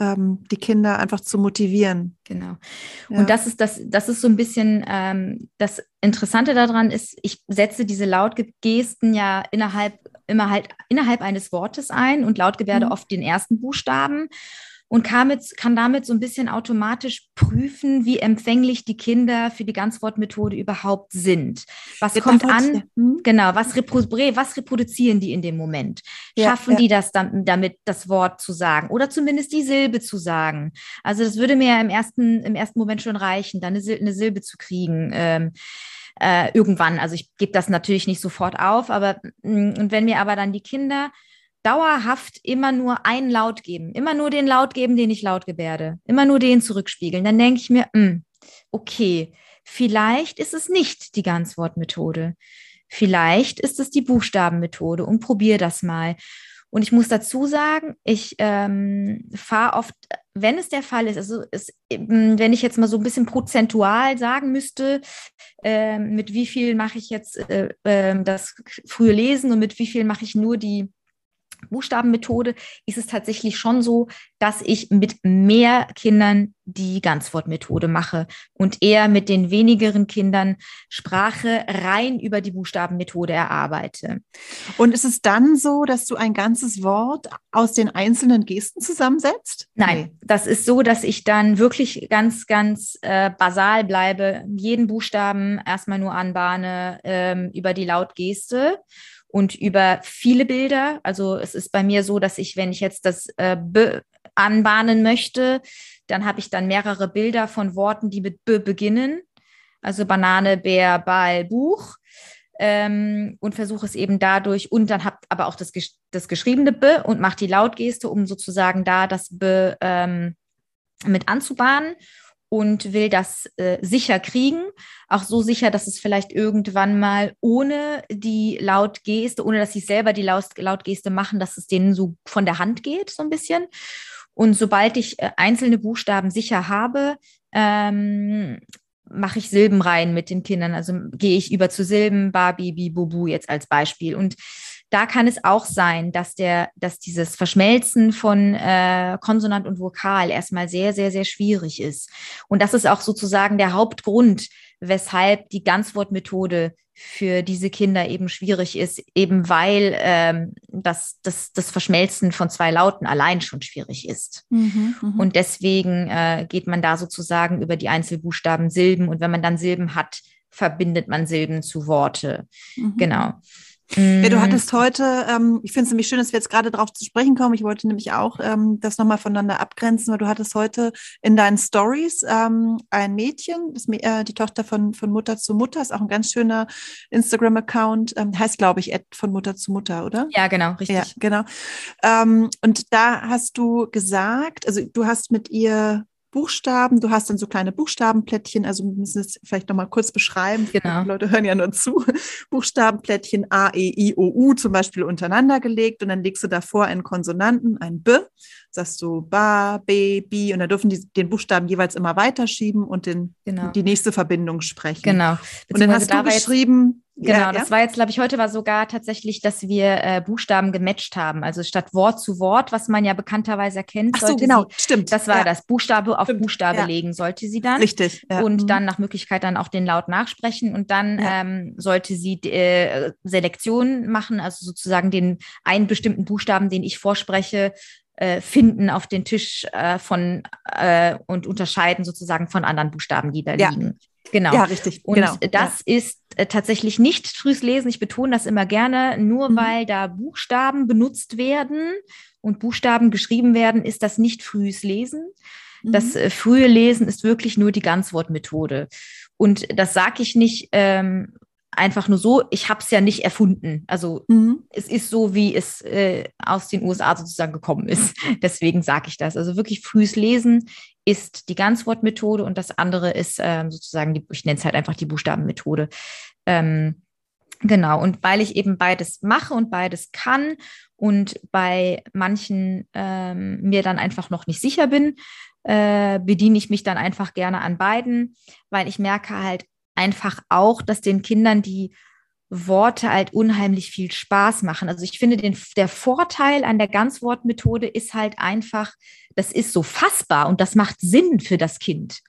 [SPEAKER 1] ähm, die Kinder einfach zu motivieren.
[SPEAKER 2] Genau. Ja. Und das ist das, das ist so ein bisschen ähm, das Interessante daran ist, ich setze diese Lautgesten ja innerhalb immer halt innerhalb eines Wortes ein und Lautgebärde mhm. oft den ersten Buchstaben und kann, mit, kann damit so ein bisschen automatisch prüfen, wie empfänglich die Kinder für die Ganzwortmethode überhaupt sind. Was ja, kommt an? Hm? Genau, was, repro was reproduzieren die in dem Moment? Schaffen ja, ja. die das dann, damit, das Wort zu sagen oder zumindest die Silbe zu sagen? Also das würde mir ja im ersten, im ersten Moment schon reichen, dann eine, Sil eine Silbe zu kriegen. Ähm, äh, irgendwann. Also ich gebe das natürlich nicht sofort auf, aber mm, und wenn mir aber dann die Kinder dauerhaft immer nur einen Laut geben, immer nur den Laut geben, den ich laut gebärde, immer nur den zurückspiegeln, dann denke ich mir, mh, hm, okay, vielleicht ist es nicht die Ganzwortmethode. Vielleicht ist es die Buchstabenmethode und probiere das mal. Und ich muss dazu sagen, ich ähm, fahre oft, wenn es der Fall ist, also es, wenn ich jetzt mal so ein bisschen prozentual sagen müsste, äh, mit wie viel mache ich jetzt äh, äh, das frühe Lesen und mit wie viel mache ich nur die Buchstabenmethode ist es tatsächlich schon so, dass ich mit mehr Kindern die Ganzwortmethode mache und eher mit den wenigeren Kindern Sprache rein über die Buchstabenmethode erarbeite.
[SPEAKER 1] Und ist es dann so, dass du ein ganzes Wort aus den einzelnen Gesten zusammensetzt?
[SPEAKER 2] Nein, nee. das ist so, dass ich dann wirklich ganz, ganz äh, basal bleibe, jeden Buchstaben erstmal nur anbahne ähm, über die Lautgeste und über viele Bilder. Also es ist bei mir so, dass ich, wenn ich jetzt das äh, B anbahnen möchte, dann habe ich dann mehrere Bilder von Worten, die mit B beginnen. Also Banane, Bär, Ball, Buch. Ähm, und versuche es eben dadurch und dann habe aber auch das, das geschriebene B und mache die Lautgeste, um sozusagen da das B ähm, mit anzubahnen und will das äh, sicher kriegen. Auch so sicher, dass es vielleicht irgendwann mal ohne die Lautgeste, ohne dass sie selber die Laut Lautgeste machen, dass es denen so von der Hand geht, so ein bisschen. Und sobald ich äh, einzelne Buchstaben sicher habe, ähm, mache ich Silben rein mit den Kindern. Also gehe ich über zu Silben, Barbie, Bi, Bubu jetzt als Beispiel. Und da kann es auch sein, dass der, dass dieses Verschmelzen von äh, Konsonant und Vokal erstmal sehr, sehr, sehr schwierig ist. Und das ist auch sozusagen der Hauptgrund, weshalb die Ganzwortmethode für diese Kinder eben schwierig ist, eben weil ähm, das, das, das Verschmelzen von zwei Lauten allein schon schwierig ist. Mhm, mh. Und deswegen äh, geht man da sozusagen über die Einzelbuchstaben Silben und wenn man dann Silben hat, verbindet man Silben zu Worte. Mhm. Genau.
[SPEAKER 1] Ja, du mhm. hattest heute, ähm, ich finde es nämlich schön, dass wir jetzt gerade darauf zu sprechen kommen. Ich wollte nämlich auch ähm, das nochmal voneinander abgrenzen, weil du hattest heute in deinen Stories ähm, ein Mädchen, das, äh, die Tochter von, von Mutter zu Mutter, ist auch ein ganz schöner Instagram-Account, ähm, heißt, glaube ich, von Mutter zu Mutter, oder?
[SPEAKER 2] Ja, genau, richtig. Ja,
[SPEAKER 1] genau. Ähm, und da hast du gesagt, also du hast mit ihr Buchstaben. Du hast dann so kleine Buchstabenplättchen, also wir müssen es vielleicht nochmal kurz beschreiben. Genau. Die Leute hören ja nur zu. Buchstabenplättchen A, E, I, O, U zum Beispiel untereinander gelegt und dann legst du davor einen Konsonanten, ein B, sagst du Ba, B, Bi und dann dürfen die den Buchstaben jeweils immer weiterschieben und den, genau. die nächste Verbindung sprechen.
[SPEAKER 2] Genau.
[SPEAKER 1] Und dann hast du geschrieben,
[SPEAKER 2] Genau, ja, das ja? war jetzt, glaube ich, heute war sogar tatsächlich, dass wir äh, Buchstaben gematcht haben. Also statt Wort zu Wort, was man ja bekannterweise erkennt,
[SPEAKER 1] Ach so, genau,
[SPEAKER 2] sie,
[SPEAKER 1] stimmt.
[SPEAKER 2] Das war ja. das. Buchstabe auf stimmt. Buchstabe legen sollte sie dann.
[SPEAKER 1] Richtig.
[SPEAKER 2] Und mhm. dann nach Möglichkeit dann auch den Laut nachsprechen und dann ähm, sollte sie äh, Selektion machen, also sozusagen den einen bestimmten Buchstaben, den ich vorspreche, äh, finden auf den Tisch äh, von äh, und unterscheiden sozusagen von anderen Buchstaben, die da liegen.
[SPEAKER 1] Genau. Ja, richtig.
[SPEAKER 2] Und
[SPEAKER 1] genau.
[SPEAKER 2] das ja. ist äh, tatsächlich nicht frühes Lesen. Ich betone das immer gerne. Nur mhm. weil da Buchstaben benutzt werden und Buchstaben geschrieben werden, ist das nicht frühes Lesen. Mhm. Das äh, frühe Lesen ist wirklich nur die Ganzwortmethode. Und das sage ich nicht ähm, einfach nur so. Ich habe es ja nicht erfunden. Also mhm. es ist so, wie es äh, aus den USA sozusagen gekommen ist. Deswegen sage ich das. Also wirklich frühes Lesen ist die Ganzwortmethode und das andere ist ähm, sozusagen, die, ich nenne es halt einfach die Buchstabenmethode. Ähm, genau, und weil ich eben beides mache und beides kann und bei manchen ähm, mir dann einfach noch nicht sicher bin, äh, bediene ich mich dann einfach gerne an beiden, weil ich merke halt einfach auch, dass den Kindern die Worte halt unheimlich viel Spaß machen. Also ich finde, den, der Vorteil an der Ganzwortmethode ist halt einfach, das ist so fassbar und das macht Sinn für das Kind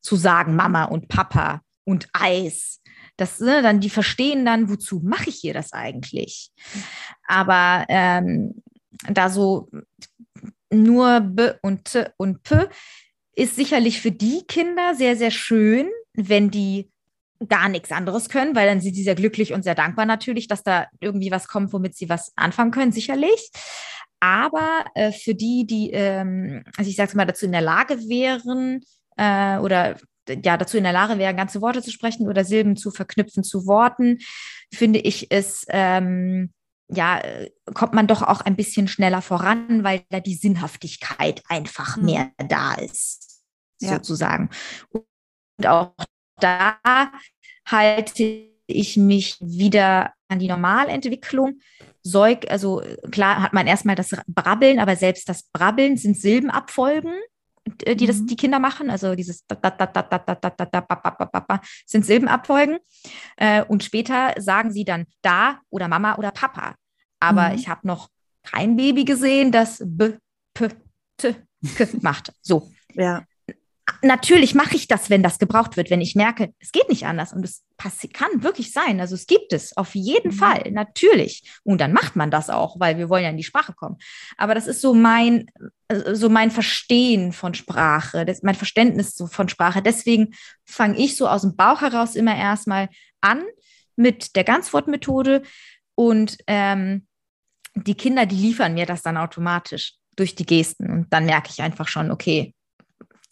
[SPEAKER 2] zu sagen Mama und Papa und Eis. Das, ne, dann, die verstehen dann, wozu mache ich hier das eigentlich? Aber ähm, da so nur B und T und P ist sicherlich für die Kinder sehr, sehr schön, wenn die gar nichts anderes können, weil dann sind sie sehr glücklich und sehr dankbar natürlich, dass da irgendwie was kommt, womit sie was anfangen können, sicherlich. Aber äh, für die, die, ähm, also ich sage mal, dazu in der Lage wären äh, oder ja, dazu in der Lage wären, ganze Worte zu sprechen oder Silben zu verknüpfen zu Worten, finde ich es, ähm, ja, kommt man doch auch ein bisschen schneller voran, weil da die Sinnhaftigkeit einfach mhm. mehr da ist, ja. sozusagen. Und auch da halte ich mich wieder an die Normalentwicklung. Säug, also klar hat man erstmal das Brabbeln, aber selbst das Brabbeln sind Silbenabfolgen, die das die Kinder machen. Also dieses sind Silbenabfolgen. Und später sagen sie dann da oder Mama oder Papa. Aber ich habe noch kein Baby gesehen, das B, P, T, K macht. So.
[SPEAKER 1] Ja
[SPEAKER 2] natürlich mache ich das, wenn das gebraucht wird, wenn ich merke, es geht nicht anders und es kann wirklich sein. Also es gibt es auf jeden mhm. Fall, natürlich. Und dann macht man das auch, weil wir wollen ja in die Sprache kommen. Aber das ist so mein, äh, so mein Verstehen von Sprache, das, mein Verständnis von Sprache. Deswegen fange ich so aus dem Bauch heraus immer erstmal an mit der Ganzwortmethode und ähm, die Kinder, die liefern mir das dann automatisch durch die Gesten. Und dann merke ich einfach schon, okay,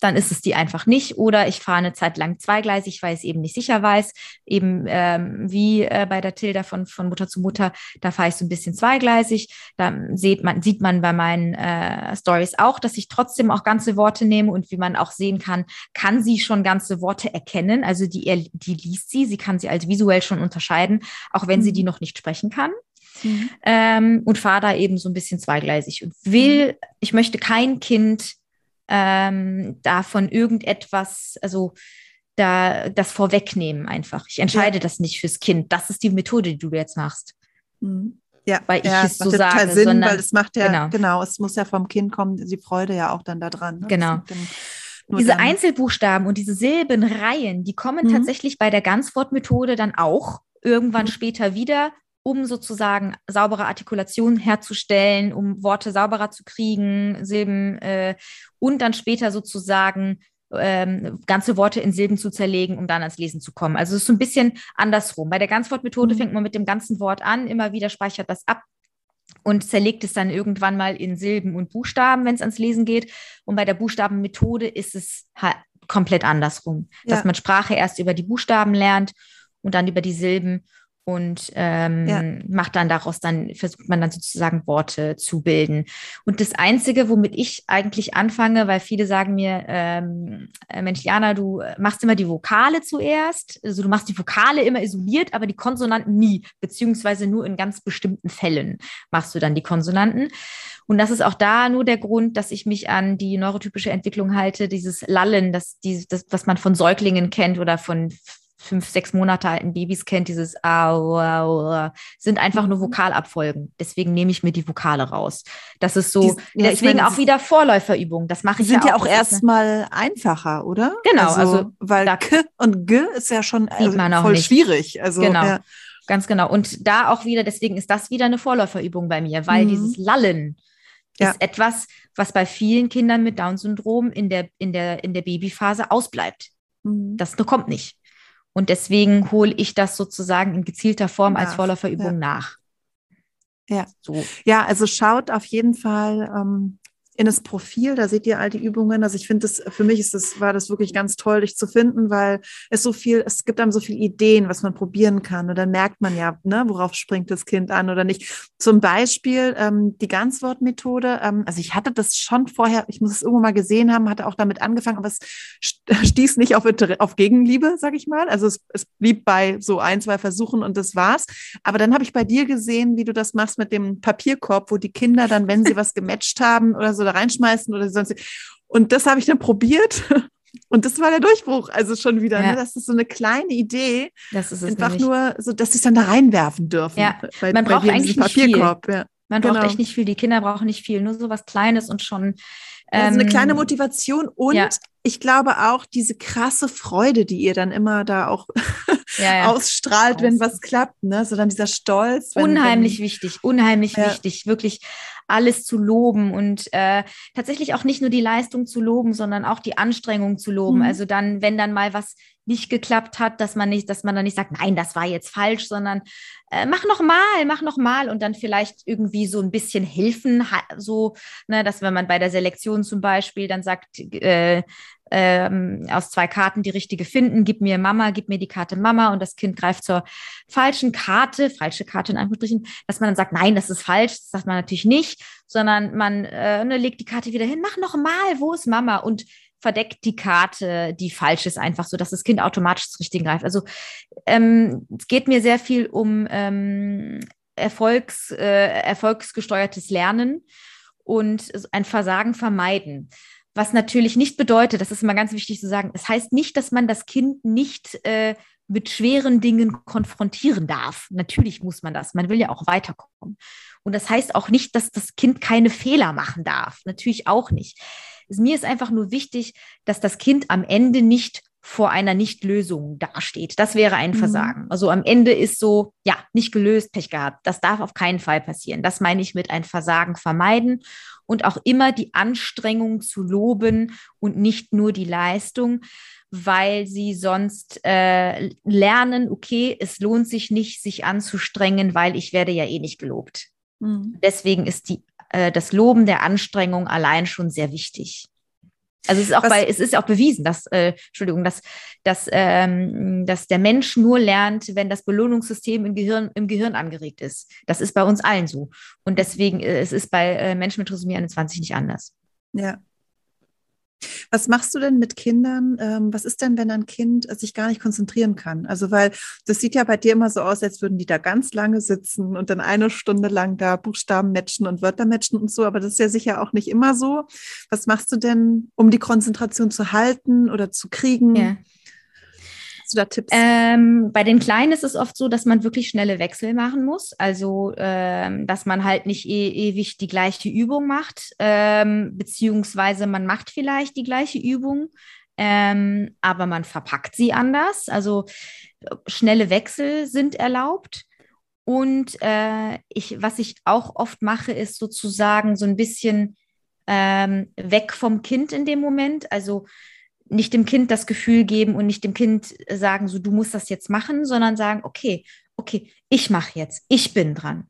[SPEAKER 2] dann ist es die einfach nicht. Oder ich fahre eine Zeit lang zweigleisig, weil ich es eben nicht sicher weiß. Eben ähm, wie äh, bei der Tilda von, von Mutter zu Mutter, da fahre ich so ein bisschen zweigleisig. Da sieht man, sieht man bei meinen äh, Stories auch, dass ich trotzdem auch ganze Worte nehme und wie man auch sehen kann, kann sie schon ganze Worte erkennen. Also die, die liest sie, sie kann sie als visuell schon unterscheiden, auch wenn mhm. sie die noch nicht sprechen kann. Mhm. Ähm, und fahre da eben so ein bisschen zweigleisig und will, ich möchte kein Kind ähm, davon irgendetwas, also da das vorwegnehmen einfach. Ich entscheide ja. das nicht fürs Kind. Das ist die Methode, die du jetzt machst.
[SPEAKER 1] Mhm. Ja,
[SPEAKER 2] weil ich
[SPEAKER 1] ja,
[SPEAKER 2] es so sage.
[SPEAKER 1] Sinn, sondern, weil es macht ja, genau. genau. es muss ja vom Kind kommen, die Freude ja auch dann da dran. Ne?
[SPEAKER 2] Genau. Diese dann, Einzelbuchstaben und diese Silbenreihen, die kommen mhm. tatsächlich bei der Ganzwortmethode dann auch irgendwann mhm. später wieder, um sozusagen saubere Artikulation herzustellen, um Worte sauberer zu kriegen, Silben äh, und dann später sozusagen ähm, ganze Worte in Silben zu zerlegen, um dann ans Lesen zu kommen. Also es ist so ein bisschen andersrum. Bei der Ganzwortmethode mhm. fängt man mit dem ganzen Wort an, immer wieder speichert das ab und zerlegt es dann irgendwann mal in Silben und Buchstaben, wenn es ans Lesen geht. Und bei der Buchstabenmethode ist es halt komplett andersrum, ja. dass man Sprache erst über die Buchstaben lernt und dann über die Silben und ähm, ja. macht dann daraus dann, versucht man dann sozusagen Worte zu bilden. Und das Einzige, womit ich eigentlich anfange, weil viele sagen mir, ähm, äh, Mensch, Jana, du machst immer die Vokale zuerst, also du machst die Vokale immer isoliert, aber die Konsonanten nie, beziehungsweise nur in ganz bestimmten Fällen machst du dann die Konsonanten. Und das ist auch da nur der Grund, dass ich mich an die neurotypische Entwicklung halte, dieses Lallen, das, die, das was man von Säuglingen kennt oder von fünf, sechs Monate alten Babys kennt, dieses Au, au, sind einfach nur mhm. Vokalabfolgen. Deswegen nehme ich mir die Vokale raus. Das ist so, die, ja, deswegen meine, auch wieder Vorläuferübungen. Das mache ich
[SPEAKER 1] sind
[SPEAKER 2] ja
[SPEAKER 1] auch. Sind ja auch erstmal einfacher, oder?
[SPEAKER 2] Genau, also, also
[SPEAKER 1] weil
[SPEAKER 2] da,
[SPEAKER 1] K und G ist ja schon
[SPEAKER 2] auch
[SPEAKER 1] voll
[SPEAKER 2] nicht.
[SPEAKER 1] schwierig. Also,
[SPEAKER 2] genau.
[SPEAKER 1] Ja.
[SPEAKER 2] Ganz genau. Und da auch wieder, deswegen ist das wieder eine Vorläuferübung bei mir, weil mhm. dieses Lallen ja. ist etwas, was bei vielen Kindern mit Down-Syndrom in der, in, der, in der Babyphase ausbleibt. Mhm. Das kommt nicht. Und deswegen hole ich das sozusagen in gezielter Form als Vorläuferübung ja. nach.
[SPEAKER 1] Ja. So. Ja, also schaut auf jeden Fall, ähm, in das Profil, da seht ihr all die Übungen. Also ich finde das, für mich ist das, war das wirklich ganz toll, dich zu finden, weil es so viel, es gibt einem so viele Ideen, was man probieren kann. Und dann merkt man ja, ne, worauf springt das Kind an oder nicht. Zum Beispiel ähm, die Ganzwortmethode. Ähm, also ich hatte das schon vorher, ich muss es irgendwo mal gesehen haben, hatte auch damit angefangen, aber es stieß nicht auf, auf Gegenliebe, sag ich mal. Also es, es blieb bei so ein, zwei Versuchen und das war's. Aber dann habe ich bei dir gesehen, wie du das machst mit dem Papierkorb, wo die Kinder dann, wenn sie was gematcht haben oder so, da reinschmeißen oder sonst. Und das habe ich dann probiert. Und das war der Durchbruch, also schon wieder. Ja. Ne? Das ist so eine kleine Idee. Das ist es Einfach nämlich. nur so, dass sie es dann da reinwerfen dürfen.
[SPEAKER 2] Ja, bei, man braucht eigentlich nicht viel. Ja. Man genau. braucht echt nicht viel. Die Kinder brauchen nicht viel, nur so was Kleines und schon.
[SPEAKER 1] Ähm, also eine kleine Motivation und ja. ich glaube auch diese krasse Freude, die ihr dann immer da auch ja, ja. ausstrahlt, wenn was klappt, ne? So dann dieser Stolz.
[SPEAKER 2] Wenn, unheimlich wenn, wichtig, unheimlich wichtig, wirklich alles zu loben und äh, tatsächlich auch nicht nur die Leistung zu loben, sondern auch die Anstrengung zu loben. Mhm. Also dann, wenn dann mal was nicht geklappt hat, dass man nicht, dass man dann nicht sagt, nein, das war jetzt falsch, sondern äh, mach noch mal, mach noch mal und dann vielleicht irgendwie so ein bisschen helfen, so, ne, dass wenn man bei der Selektion zum Beispiel dann sagt, äh, ähm, aus zwei Karten die richtige finden, gib mir Mama, gib mir die Karte Mama und das Kind greift zur falschen Karte, falsche Karte in Anführungsstrichen, dass man dann sagt, nein, das ist falsch, das sagt man natürlich nicht, sondern man äh, ne, legt die Karte wieder hin, mach noch mal, wo ist Mama und verdeckt die Karte, die falsch ist, einfach so, dass das Kind automatisch das Richtige greift. Also ähm, es geht mir sehr viel um ähm, Erfolgs, äh, erfolgsgesteuertes Lernen und ein Versagen vermeiden. Was natürlich nicht bedeutet, das ist immer ganz wichtig zu sagen, es das heißt nicht, dass man das Kind nicht äh, mit schweren Dingen konfrontieren darf. Natürlich muss man das. Man will ja auch weiterkommen. Und das heißt auch nicht, dass das Kind keine Fehler machen darf. Natürlich auch nicht. Mir ist einfach nur wichtig, dass das Kind am Ende nicht vor einer Nichtlösung dasteht. Das wäre ein mhm. Versagen. Also am Ende ist so, ja, nicht gelöst, Pech gehabt. Das darf auf keinen Fall passieren. Das meine ich mit ein Versagen vermeiden und auch immer die Anstrengung zu loben und nicht nur die Leistung, weil sie sonst äh, lernen, okay, es lohnt sich nicht, sich anzustrengen, weil ich werde ja eh nicht gelobt. Mhm. Deswegen ist die, äh, das Loben der Anstrengung allein schon sehr wichtig. Also es ist auch Was? bei, es ist auch bewiesen, dass, äh, Entschuldigung, dass, dass, ähm, dass der Mensch nur lernt, wenn das Belohnungssystem im Gehirn, im Gehirn angeregt ist. Das ist bei uns allen so. Und deswegen, äh, es ist bei äh, Menschen mit Trisomie 21 nicht anders.
[SPEAKER 1] Ja, was machst du denn mit Kindern? Ähm, was ist denn, wenn ein Kind sich gar nicht konzentrieren kann? Also, weil das sieht ja bei dir immer so aus, als würden die da ganz lange sitzen und dann eine Stunde lang da Buchstaben matchen und Wörter matchen und so, aber das ist ja sicher auch nicht immer so. Was machst du denn, um die Konzentration zu halten oder zu kriegen? Ja.
[SPEAKER 2] Hast du da Tipps? Ähm, bei den Kleinen ist es oft so, dass man wirklich schnelle Wechsel machen muss. Also, ähm, dass man halt nicht e ewig die gleiche Übung macht, ähm, beziehungsweise man macht vielleicht die gleiche Übung, ähm, aber man verpackt sie anders. Also, schnelle Wechsel sind erlaubt. Und äh, ich, was ich auch oft mache, ist sozusagen so ein bisschen ähm, weg vom Kind in dem Moment. Also nicht dem Kind das Gefühl geben und nicht dem Kind sagen, so du musst das jetzt machen, sondern sagen, okay, okay, ich mache jetzt, ich bin dran.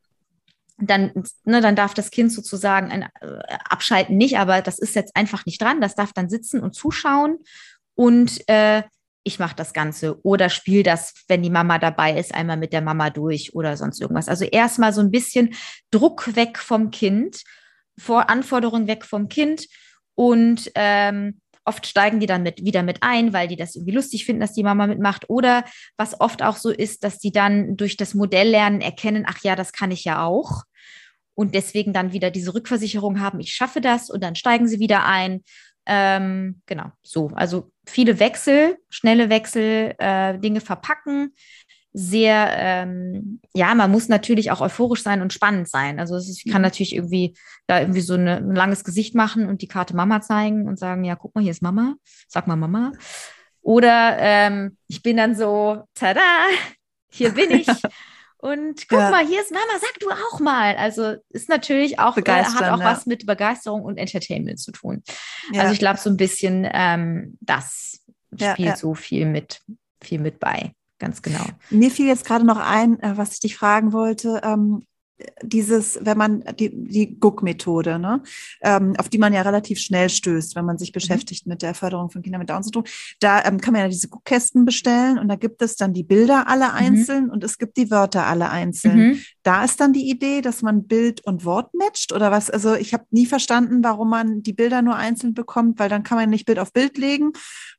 [SPEAKER 2] Dann, ne, dann darf das Kind sozusagen ein, äh, abschalten nicht, aber das ist jetzt einfach nicht dran. Das darf dann sitzen und zuschauen und äh, ich mache das Ganze oder spiele das, wenn die Mama dabei ist, einmal mit der Mama durch oder sonst irgendwas. Also erstmal so ein bisschen Druck weg vom Kind, Vor Anforderungen weg vom Kind und ähm, Oft steigen die dann mit, wieder mit ein, weil die das irgendwie lustig finden, dass die Mama mitmacht. Oder was oft auch so ist, dass die dann durch das Modelllernen erkennen, ach ja, das kann ich ja auch. Und deswegen dann wieder diese Rückversicherung haben, ich schaffe das und dann steigen sie wieder ein. Ähm, genau, so. Also viele Wechsel, schnelle Wechsel, äh, Dinge verpacken, sehr, ähm, ja, man muss natürlich auch euphorisch sein und spannend sein. Also ich kann mhm. natürlich irgendwie da irgendwie so eine, ein langes Gesicht machen und die Karte Mama zeigen und sagen, ja, guck mal, hier ist Mama, sag mal Mama. Oder ähm, ich bin dann so, tada, hier bin ich. Und guck ja. mal, hier ist Mama, sag du auch mal. Also ist natürlich auch, äh, hat auch ja. was mit Begeisterung und Entertainment zu tun. Ja. Also ich glaube, so ein bisschen ähm, das spielt so viel mit, viel mit bei ganz genau.
[SPEAKER 1] Mir fiel jetzt gerade noch ein, äh, was ich dich fragen wollte. Ähm, dieses, wenn man die, die Guck-Methode, ne, ähm, auf die man ja relativ schnell stößt, wenn man sich mhm. beschäftigt mhm. mit der Förderung von Kindern mit Down-Syndrom, da ähm, kann man ja diese Guckkästen bestellen und da gibt es dann die Bilder alle mhm. einzeln und es gibt die Wörter alle einzeln. Mhm. Da ist dann die Idee, dass man Bild und Wort matcht oder was? Also ich habe nie verstanden, warum man die Bilder nur einzeln bekommt, weil dann kann man nicht Bild auf Bild legen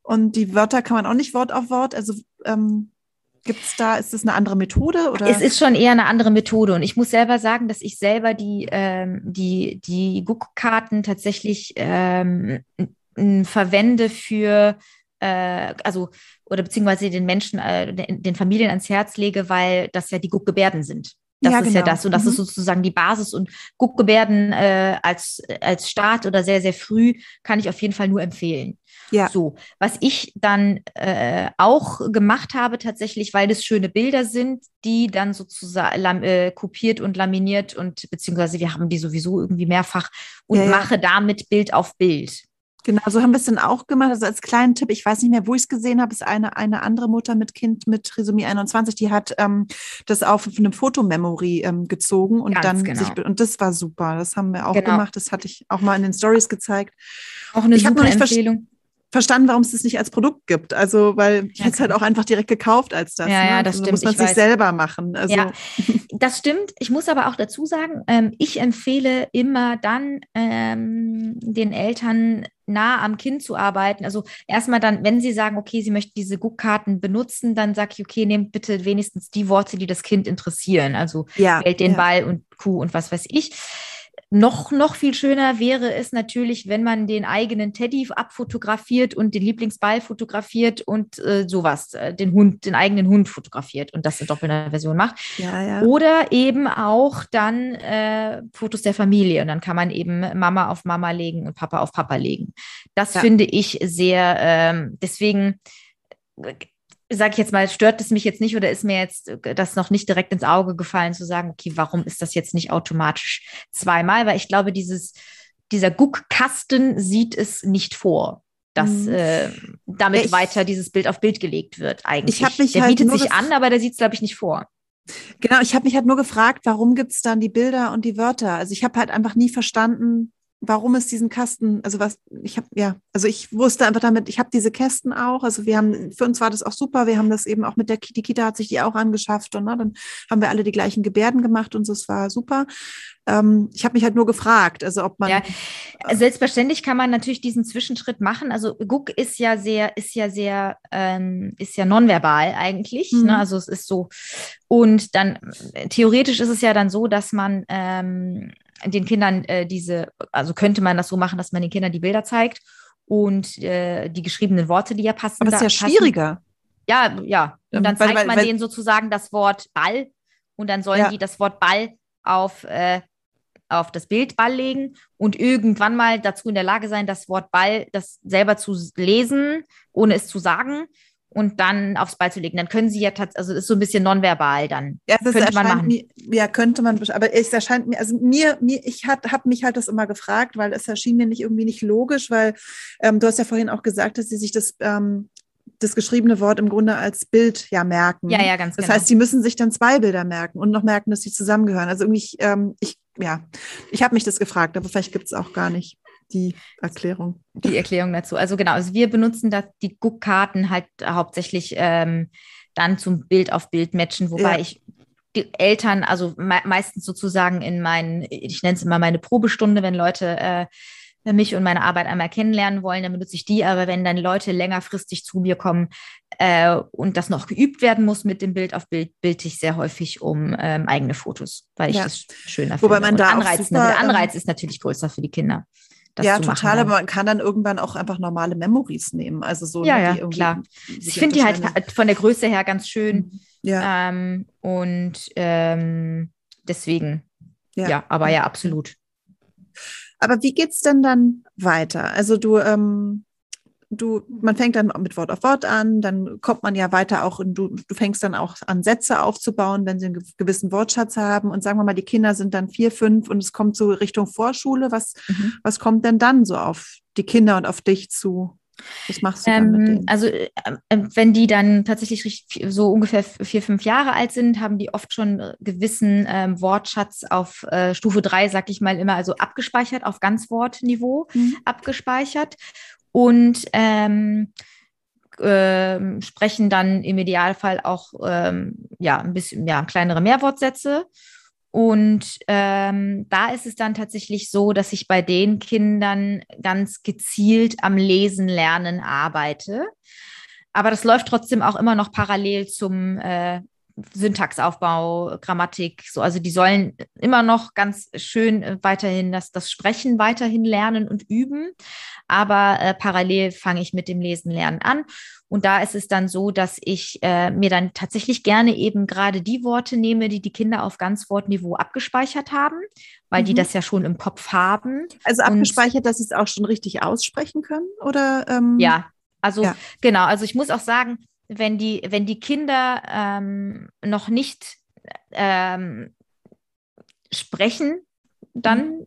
[SPEAKER 1] und die Wörter kann man auch nicht Wort auf Wort. Also ähm, Gibt es da, ist das eine andere Methode? Oder?
[SPEAKER 2] Es ist schon eher eine andere Methode. Und ich muss selber sagen, dass ich selber die, ähm, die, die Guckkarten tatsächlich ähm, verwende für, äh, also, oder beziehungsweise den Menschen, äh, den Familien ans Herz lege, weil das ja die Guckgebärden sind. Das ja, ist genau. ja das. Und das mhm. ist sozusagen die Basis. Und Guckgebärden äh, als, als Start oder sehr, sehr früh kann ich auf jeden Fall nur empfehlen. Ja. So, was ich dann äh, auch gemacht habe tatsächlich, weil das schöne Bilder sind, die dann sozusagen äh, kopiert und laminiert und beziehungsweise wir haben die sowieso irgendwie mehrfach und ja, mache damit Bild auf Bild.
[SPEAKER 1] Genau, so haben wir es dann auch gemacht. Also als kleinen Tipp, ich weiß nicht mehr, wo ich es gesehen habe, ist eine, eine andere Mutter mit Kind mit Trisomie 21, die hat ähm, das auf eine Fotomemory ähm, gezogen und Ganz dann genau. sich, und das war super. Das haben wir auch genau. gemacht. Das hatte ich auch mal in den Stories gezeigt.
[SPEAKER 2] Auch eine ich super Empfehlung
[SPEAKER 1] verstanden, warum es das nicht als Produkt gibt. Also, weil ich hätte es halt auch einfach direkt gekauft als das.
[SPEAKER 2] Ja, ne? ja das also, stimmt.
[SPEAKER 1] muss man
[SPEAKER 2] ich
[SPEAKER 1] sich weiß. selber machen. Also. Ja,
[SPEAKER 2] das stimmt. Ich muss aber auch dazu sagen, ähm, ich empfehle immer dann ähm, den Eltern nah am Kind zu arbeiten. Also erstmal dann, wenn sie sagen, okay, sie möchten diese Guckkarten benutzen, dann sage ich, okay, nehmt bitte wenigstens die Worte, die das Kind interessieren. Also ja, Welt den ja. Ball und Kuh und was weiß ich. Noch, noch viel schöner wäre es natürlich, wenn man den eigenen Teddy abfotografiert und den Lieblingsball fotografiert und äh, sowas, äh, den Hund, den eigenen Hund fotografiert und das in doppelter Version macht. Ja, ja. Oder eben auch dann äh, Fotos der Familie und dann kann man eben Mama auf Mama legen und Papa auf Papa legen. Das ja. finde ich sehr, ähm, deswegen sage ich jetzt mal, stört es mich jetzt nicht oder ist mir jetzt äh, das noch nicht direkt ins Auge gefallen, zu sagen, okay, warum ist das jetzt nicht automatisch zweimal? Weil ich glaube, dieses, dieser Guckkasten sieht es nicht vor, dass mhm. äh, damit ich, weiter dieses Bild auf Bild gelegt wird eigentlich.
[SPEAKER 1] Ich mich
[SPEAKER 2] der
[SPEAKER 1] halt
[SPEAKER 2] bietet sich an, aber der sieht es, glaube ich, nicht vor.
[SPEAKER 1] Genau, ich habe mich halt nur gefragt, warum gibt es dann die Bilder und die Wörter? Also ich habe halt einfach nie verstanden, warum es diesen Kasten, also was, ich habe, ja, also ich wusste einfach damit, ich habe diese Kästen auch, also wir haben, für uns war das auch super, wir haben das eben auch mit der die Kita hat sich die auch angeschafft und na, dann haben wir alle die gleichen Gebärden gemacht und so, es war super. Ähm, ich habe mich halt nur gefragt, also ob man. Ja,
[SPEAKER 2] selbstverständlich kann man natürlich diesen Zwischenschritt machen. Also Guck ist ja sehr, ist ja sehr, ähm, ist ja nonverbal eigentlich. Ne? Mhm. Ne? Also es ist so. Und dann theoretisch ist es ja dann so, dass man ähm, den Kindern äh, diese, also könnte man das so machen, dass man den Kindern die Bilder zeigt und äh, die geschriebenen Worte, die ja passen.
[SPEAKER 1] Aber das ist ja schwieriger.
[SPEAKER 2] Ja, ja. Und dann zeigt weil, man weil, denen sozusagen das Wort Ball und dann sollen ja. die das Wort Ball auf, äh, auf das Bild Ball legen und irgendwann mal dazu in der Lage sein, das Wort Ball das selber zu lesen, ohne es zu sagen und dann aufs Ball zu legen. Dann können sie ja tatsächlich, also ist so ein bisschen nonverbal dann.
[SPEAKER 1] Ja, das könnte man machen. Mir, ja, könnte man, aber es erscheint mir, also mir, mir ich habe mich halt das immer gefragt, weil es erschien mir nicht irgendwie nicht logisch, weil ähm, du hast ja vorhin auch gesagt, dass sie sich das ähm, das geschriebene Wort im Grunde als Bild ja merken.
[SPEAKER 2] Ja, ja, ganz
[SPEAKER 1] das
[SPEAKER 2] genau.
[SPEAKER 1] Das heißt, sie müssen sich dann zwei Bilder merken und noch merken, dass sie zusammengehören. Also irgendwie, ähm, ich, ja, ich habe mich das gefragt, aber vielleicht gibt es auch gar nicht die Erklärung.
[SPEAKER 2] Die Erklärung dazu. Also genau, also wir benutzen da die Guckkarten halt hauptsächlich ähm, dann zum Bild auf Bild matchen, wobei ja. ich die Eltern, also me meistens sozusagen in meinen, ich nenne es immer meine Probestunde, wenn Leute äh, mich und meine Arbeit einmal kennenlernen wollen, dann benutze ich die. Aber wenn dann Leute längerfristig zu mir kommen äh, und das noch geübt werden muss mit dem Bild auf Bild, bilte ich sehr häufig um ähm, eigene Fotos, weil ich ja. das schöner
[SPEAKER 1] Wobei finde. Man da
[SPEAKER 2] Anreiz, super, der Anreiz ähm, ist natürlich größer für die Kinder
[SPEAKER 1] ja, total, aber man kann dann irgendwann auch einfach normale Memories nehmen. Also so,
[SPEAKER 2] ja, ne, ja klar. Ich finde die halt von der Größe her ganz schön. Mhm. Ja. Ähm, und ähm, deswegen, ja. ja, aber ja, absolut.
[SPEAKER 1] Aber wie geht es denn dann weiter? Also du, ähm, du, man fängt dann mit Wort auf Wort an, dann kommt man ja weiter auch und du, du fängst dann auch an, Sätze aufzubauen, wenn sie einen gewissen Wortschatz haben. Und sagen wir mal, die Kinder sind dann vier, fünf und es kommt so Richtung Vorschule. Was, mhm. was kommt denn dann so auf die Kinder und auf dich zu? Was machst du dann mit
[SPEAKER 2] Ähm,
[SPEAKER 1] denen?
[SPEAKER 2] also äh, äh, wenn die dann tatsächlich so ungefähr vier, fünf Jahre alt sind, haben die oft schon äh, gewissen ähm, Wortschatz auf äh, Stufe drei, sag ich mal immer, also abgespeichert, auf Ganzwortniveau
[SPEAKER 1] Mhm.
[SPEAKER 2] abgespeichert und ähm, ähm, sprechen dann im Idealfall auch ähm, ja ein bisschen ja kleinere Mehrwortsätze. Und ähm, da ist es dann tatsächlich so, dass ich bei den Kindern ganz gezielt am Lesen lernen arbeite. Aber das läuft trotzdem auch immer noch parallel zum äh, Syntaxaufbau, Grammatik. So, also die sollen immer noch ganz schön äh, weiterhin das, das Sprechen weiterhin lernen und üben. Aber äh, parallel fange ich mit dem Lesen lernen an. Und da ist es dann so, dass ich äh, mir dann tatsächlich gerne eben gerade die Worte nehme, die die Kinder auf Ganzwortniveau abgespeichert haben, weil die
[SPEAKER 1] Mhm.
[SPEAKER 2] das ja schon im Kopf haben.
[SPEAKER 1] Also
[SPEAKER 2] und-
[SPEAKER 1] abgespeichert, dass sie es auch schon richtig aussprechen können? Oder ähm,
[SPEAKER 2] Ja, also
[SPEAKER 1] Ja.
[SPEAKER 2] genau, also ich muss auch sagen, wenn die, wenn die Kinder ähm, noch nicht ähm, sprechen, dann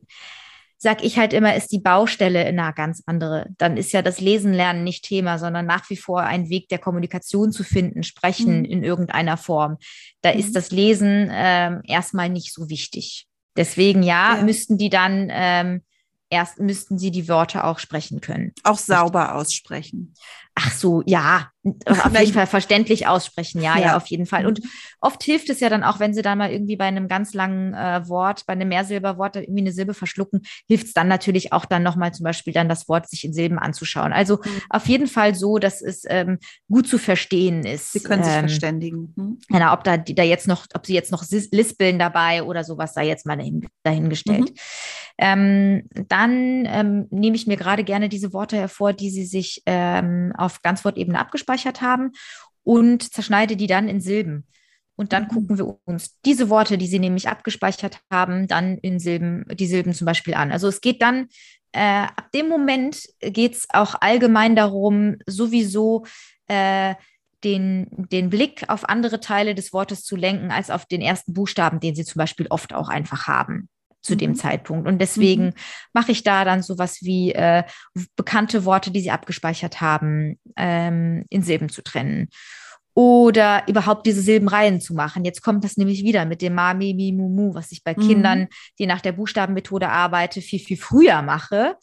[SPEAKER 2] sag ich halt immer, ist die Baustelle eine ganz andere. Dann ist ja das Lesen lernen nicht Thema, sondern nach wie vor ein Weg der Kommunikation zu finden, sprechen
[SPEAKER 1] Mhm.
[SPEAKER 2] in irgendeiner Form. Da
[SPEAKER 1] Mhm.
[SPEAKER 2] ist das Lesen ähm, erstmal nicht so wichtig. Deswegen ja,
[SPEAKER 1] Ja.
[SPEAKER 2] müssten die dann ähm, erst müssten sie die Wörter auch sprechen können.
[SPEAKER 1] auch sauber aussprechen?
[SPEAKER 2] Ach so, ja, auf jeden Fall verständlich aussprechen, ja, ja,
[SPEAKER 1] Ja.
[SPEAKER 2] auf jeden Fall. Und oft hilft es ja dann auch, wenn sie dann mal irgendwie bei einem ganz langen äh, Wort, bei einem Mehrsilberwort da irgendwie eine Silbe verschlucken, hilft es dann natürlich auch dann nochmal zum Beispiel dann das Wort sich in Silben anzuschauen. Also
[SPEAKER 1] Mhm.
[SPEAKER 2] auf jeden Fall so, dass es ähm, gut zu verstehen ist.
[SPEAKER 1] Sie können sich
[SPEAKER 2] ähm,
[SPEAKER 1] verständigen. Hm?
[SPEAKER 2] Genau, ob da, die da jetzt noch, ob sie jetzt noch lispeln dabei oder sowas sei jetzt mal dahin, dahingestellt. Ähm, dann ähm, nehme ich mir gerade gerne diese Worte hervor, die sie sich ähm, auf Ganzwortebene abgespeichert haben und zerschneide die dann in Silben. Und dann
[SPEAKER 1] Mhm.
[SPEAKER 2] gucken wir uns diese Worte, die sie nämlich abgespeichert haben, dann in Silben, die Silben zum Beispiel an. Also es geht dann, äh, ab dem Moment geht es auch allgemein darum, sowieso äh, den, den Blick auf andere Teile des Wortes zu lenken, als auf den ersten Buchstaben, den sie zum Beispiel oft auch einfach haben zu dem
[SPEAKER 1] Mhm.
[SPEAKER 2] Zeitpunkt. Und deswegen
[SPEAKER 1] Mhm.
[SPEAKER 2] mache ich da dann sowas wie äh, bekannte Worte, die sie abgespeichert haben, ähm, in Silben zu trennen. Oder überhaupt diese Silbenreihen zu machen. Jetzt kommt das nämlich wieder mit dem Ma, Mi, Mi, Mu, Mu, was ich bei
[SPEAKER 1] Mhm.
[SPEAKER 2] Kindern, die nach der Buchstabenmethode arbeite, viel, viel früher mache.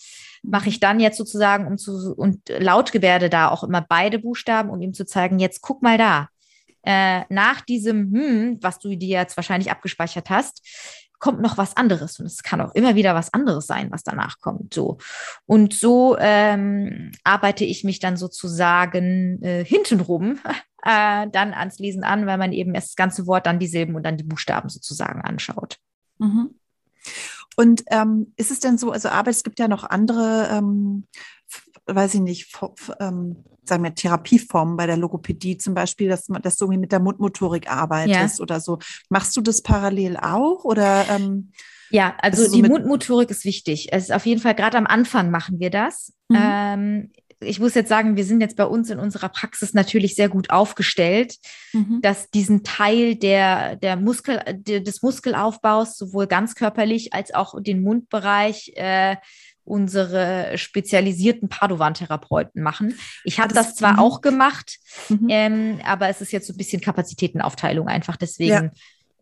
[SPEAKER 2] Mache ich dann jetzt sozusagen, um zu, und Lautgebärde da auch immer beide Buchstaben, um ihm zu zeigen, jetzt guck mal da. Äh, nach diesem Hm, was du dir jetzt wahrscheinlich abgespeichert hast, kommt noch was anderes. Und es kann auch immer wieder was anderes sein, was danach kommt. So. Und so ähm, arbeite ich mich dann sozusagen äh, hintenrum äh, dann ans Lesen an, weil man eben erst das ganze Wort, dann die Silben und dann die Buchstaben sozusagen anschaut.
[SPEAKER 1] Mhm. Und ähm, ist es denn so, also aber es gibt ja noch andere, ähm, weiß ich nicht, ähm, sagen wir Therapieformen bei der Logopädie, zum Beispiel, dass, man- dass du irgendwie mit der Mundmotorik arbeitest oder so. Machst du das parallel auch oder ähm,
[SPEAKER 2] Ja, also
[SPEAKER 1] so
[SPEAKER 2] die
[SPEAKER 1] mit-
[SPEAKER 2] Mundmotorik ist wichtig. Es ist auf jeden Fall, gerade am Anfang machen wir das.
[SPEAKER 1] Mhm.
[SPEAKER 2] Ähm, ich muss jetzt sagen, wir sind jetzt bei uns in unserer Praxis natürlich sehr gut aufgestellt, dass diesen Teil der, der Muskel, des Muskelaufbaus, sowohl ganzkörperlich als auch den Mundbereich, äh, unsere spezialisierten Padovan-Therapeuten machen. Ich habe
[SPEAKER 1] das-
[SPEAKER 2] das, zwar
[SPEAKER 1] mhm.
[SPEAKER 2] auch gemacht,
[SPEAKER 1] Mhm.
[SPEAKER 2] ähm, aber es ist jetzt so ein bisschen Kapazitätenaufteilung einfach. Deswegen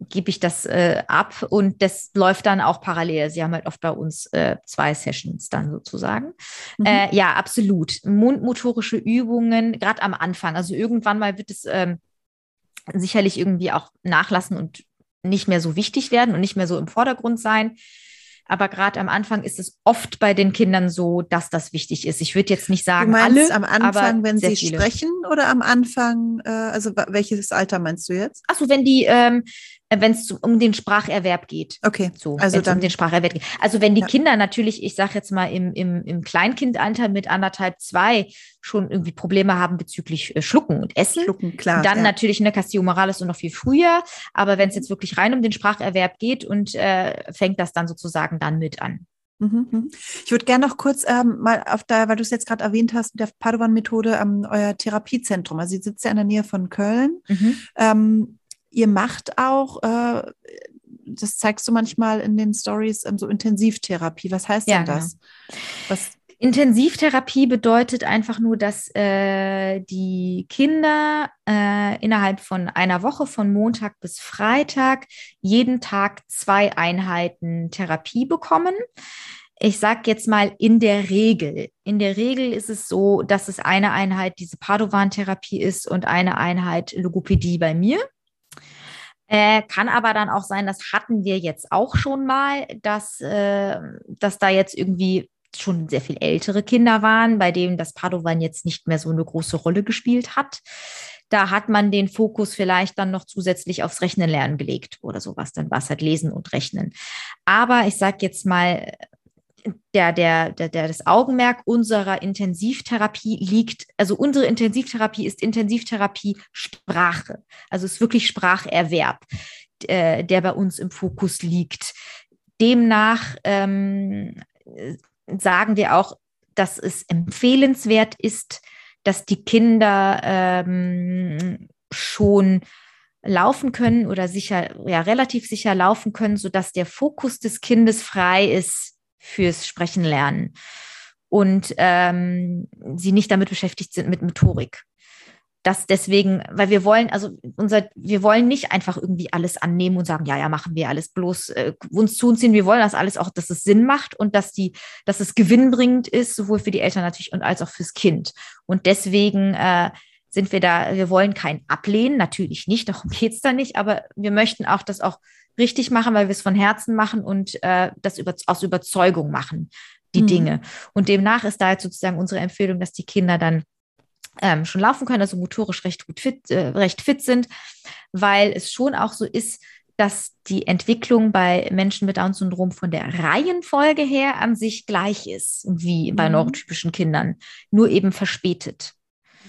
[SPEAKER 2] gebe ich das äh, ab und das läuft dann auch parallel. Sie haben halt oft bei uns äh, zwei Sessions dann sozusagen.
[SPEAKER 1] Mhm.
[SPEAKER 2] Äh, ja, absolut. Mundmotorische Übungen, gerade am Anfang. Also irgendwann mal wird es ähm, sicherlich irgendwie auch nachlassen und nicht mehr so wichtig werden und nicht mehr so im Vordergrund sein. Aber gerade am Anfang ist es oft bei den Kindern so, dass das wichtig ist. Ich würde jetzt nicht
[SPEAKER 1] Du
[SPEAKER 2] sagen,
[SPEAKER 1] meinst
[SPEAKER 2] alle,
[SPEAKER 1] am Anfang,
[SPEAKER 2] aber
[SPEAKER 1] wenn sie
[SPEAKER 2] viele.
[SPEAKER 1] sprechen oder am Anfang, äh, also welches Alter meinst du jetzt?
[SPEAKER 2] Achso, wenn die, ähm, wenn es um den Spracherwerb geht.
[SPEAKER 1] Okay,
[SPEAKER 2] So,
[SPEAKER 1] also dann
[SPEAKER 2] um den Spracherwerb geht. Also wenn die
[SPEAKER 1] Ja.
[SPEAKER 2] Kinder natürlich, ich sage jetzt mal im, im, im Kleinkindalter mit anderthalb, zwei schon irgendwie Probleme haben bezüglich äh, Schlucken und Essen,
[SPEAKER 1] schlucken, klar.
[SPEAKER 2] dann
[SPEAKER 1] ja.
[SPEAKER 2] natürlich eine Castio Moralis und noch viel früher. Aber wenn es jetzt wirklich rein um den Spracherwerb geht und äh, fängt das dann sozusagen dann mit an.
[SPEAKER 1] Mhm, mhm. Ich würde gerne noch kurz ähm, mal auf da, weil du es jetzt gerade erwähnt hast, mit der Padovan-Methode, ähm, euer Therapiezentrum. Also, ihr sitzt ja in der Nähe von Köln.
[SPEAKER 2] Mhm.
[SPEAKER 1] Ähm, ihr macht auch, äh, das zeigst du manchmal in den Stories, ähm, so Intensivtherapie. Was heißt
[SPEAKER 2] Ja,
[SPEAKER 1] denn
[SPEAKER 2] genau.
[SPEAKER 1] das? Was,
[SPEAKER 2] Intensivtherapie bedeutet einfach nur, dass äh, die Kinder äh, innerhalb von einer Woche, von Montag bis Freitag, jeden Tag zwei Einheiten Therapie bekommen. Ich sage jetzt mal in der Regel. In der Regel ist es so, dass es eine Einheit diese Padovan-Therapie ist und eine Einheit Logopädie bei mir. Äh, kann aber dann auch sein, das hatten wir jetzt auch schon mal, dass, äh, dass da jetzt irgendwie schon sehr viel ältere Kinder waren, bei denen das Padovan jetzt nicht mehr so eine große Rolle gespielt hat. Da hat man den Fokus vielleicht dann noch zusätzlich aufs Rechnen lernen gelegt oder sowas. Dann war es halt Lesen und Rechnen. Aber ich sage jetzt mal, der, der, der, der, das Augenmerk unserer Intensivtherapie liegt, also unsere Intensivtherapie ist Intensivtherapie Sprache. Also es ist wirklich Spracherwerb, äh, der bei uns im Fokus liegt. Demnach ähm, sagen wir auch, dass es empfehlenswert ist, dass die Kinder ähm, schon laufen können oder sicher, ja, relativ sicher laufen können, sodass der Fokus des Kindes frei ist fürs Sprechen lernen und ähm, sie nicht damit beschäftigt sind mit Motorik das deswegen, weil wir wollen, also unser, wir wollen nicht einfach irgendwie alles annehmen und sagen, ja, ja, machen wir alles bloß äh, uns zuziehen. Wir wollen das alles auch, dass es Sinn macht und dass die, dass es gewinnbringend ist, sowohl für die Eltern natürlich und als auch fürs Kind. Und deswegen äh, sind wir da, wir wollen kein Ablehnen, natürlich nicht, darum geht's da nicht, aber wir möchten auch das auch richtig machen, weil wir es von Herzen machen und äh, das über, aus Überzeugung machen, die mhm. Dinge. Und demnach ist da jetzt sozusagen unsere Empfehlung, dass die Kinder dann ähm, schon laufen können, also motorisch recht gut fit, äh, recht fit sind, weil es schon auch so ist, dass die Entwicklung bei Menschen mit Down-Syndrom von der Reihenfolge her an sich gleich ist, wie bei mhm. neurotypischen Kindern, nur eben verspätet,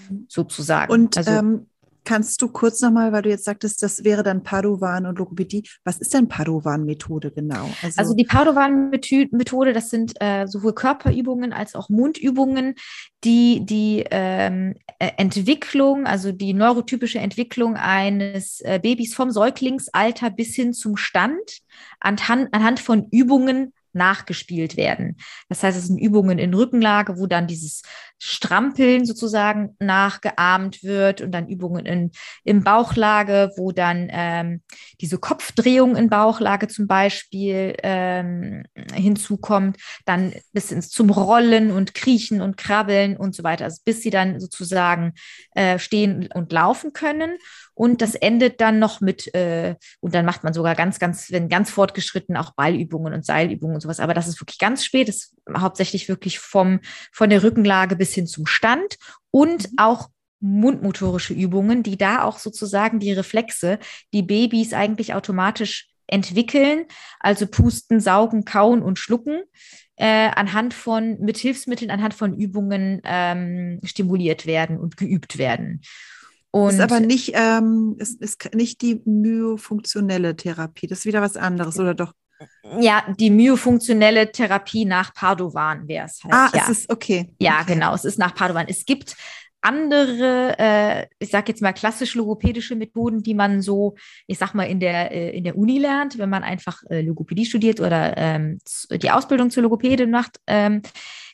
[SPEAKER 2] mhm. sozusagen.
[SPEAKER 1] Und also, ähm, Kannst du kurz nochmal, weil du jetzt sagtest, das wäre dann Padovan und Logopädie. Was ist denn Padovan-Methode genau?
[SPEAKER 2] Also, also die Padovan-Methode, das sind äh, sowohl Körperübungen als auch Mundübungen, die die ähm, äh, Entwicklung, also die neurotypische Entwicklung eines äh, Babys vom Säuglingsalter bis hin zum Stand anhand, anhand von Übungen nachgespielt werden. Das heißt, es sind Übungen in Rückenlage, wo dann dieses Strampeln sozusagen nachgeahmt wird und dann Übungen in, in Bauchlage, wo dann ähm, diese Kopfdrehung in Bauchlage zum Beispiel ähm, hinzukommt, dann bis ins zum Rollen und Kriechen und Krabbeln und so weiter, also bis sie dann sozusagen äh, stehen und laufen können. Und das endet dann noch mit, äh, und dann macht man sogar ganz, ganz, wenn ganz fortgeschritten auch Ballübungen und Seilübungen und sowas. Aber das ist wirklich ganz spät, das ist hauptsächlich wirklich vom, von der Rückenlage bis hin zum Stand und mhm. auch mundmotorische Übungen, die da auch sozusagen die Reflexe, die Babys eigentlich automatisch entwickeln, also pusten, saugen, kauen und schlucken, äh, anhand von, mit Hilfsmitteln, anhand von Übungen ähm, stimuliert werden und geübt werden.
[SPEAKER 1] Und ist aber nicht, ähm, ist, ist nicht die myofunktionelle Therapie. Das ist wieder was anderes, oder doch?
[SPEAKER 2] Ja, die myofunktionelle Therapie nach Padovan wäre es halt.
[SPEAKER 1] Ah,
[SPEAKER 2] ja.
[SPEAKER 1] es ist okay.
[SPEAKER 2] Ja,
[SPEAKER 1] okay.
[SPEAKER 2] genau, es ist nach Padovan. Es gibt andere, äh, ich sage jetzt mal klassisch logopädische Methoden, die man so, ich sag mal, in der, äh, in der Uni lernt, wenn man einfach äh, Logopädie studiert oder ähm, die Ausbildung zur Logopäde macht. Ähm,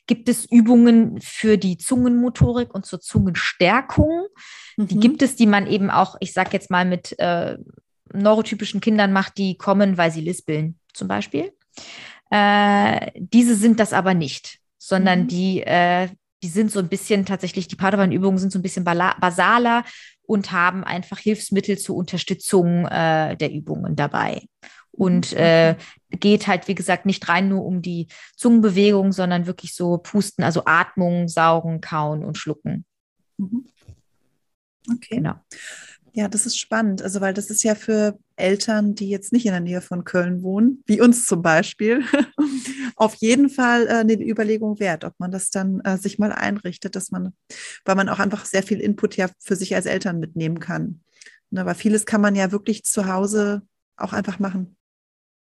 [SPEAKER 2] gibt es Übungen für die Zungenmotorik und zur Zungenstärkung. Mhm. Die gibt es, die man eben auch, ich sage jetzt mal, mit äh, neurotypischen Kindern macht, die kommen, weil sie lispeln, zum Beispiel. Äh, diese sind das aber nicht, sondern mhm. die, äh, die sind so ein bisschen tatsächlich, die Padawan-Übungen sind so ein bisschen basaler und haben einfach Hilfsmittel zur Unterstützung äh, der Übungen dabei. Und mhm. äh, geht halt, wie gesagt, nicht rein nur um die Zungenbewegung, sondern wirklich so Pusten, also Atmung, Saugen, Kauen und Schlucken.
[SPEAKER 1] Mhm. Okay. Genau. Ja, das ist spannend. Also, weil das ist ja für Eltern, die jetzt nicht in der Nähe von Köln wohnen, wie uns zum Beispiel, auf jeden Fall äh, eine Überlegung wert, ob man das dann äh, sich mal einrichtet, dass man, weil man auch einfach sehr viel Input ja für sich als Eltern mitnehmen kann. Ne, weil vieles kann man ja wirklich zu Hause auch einfach machen.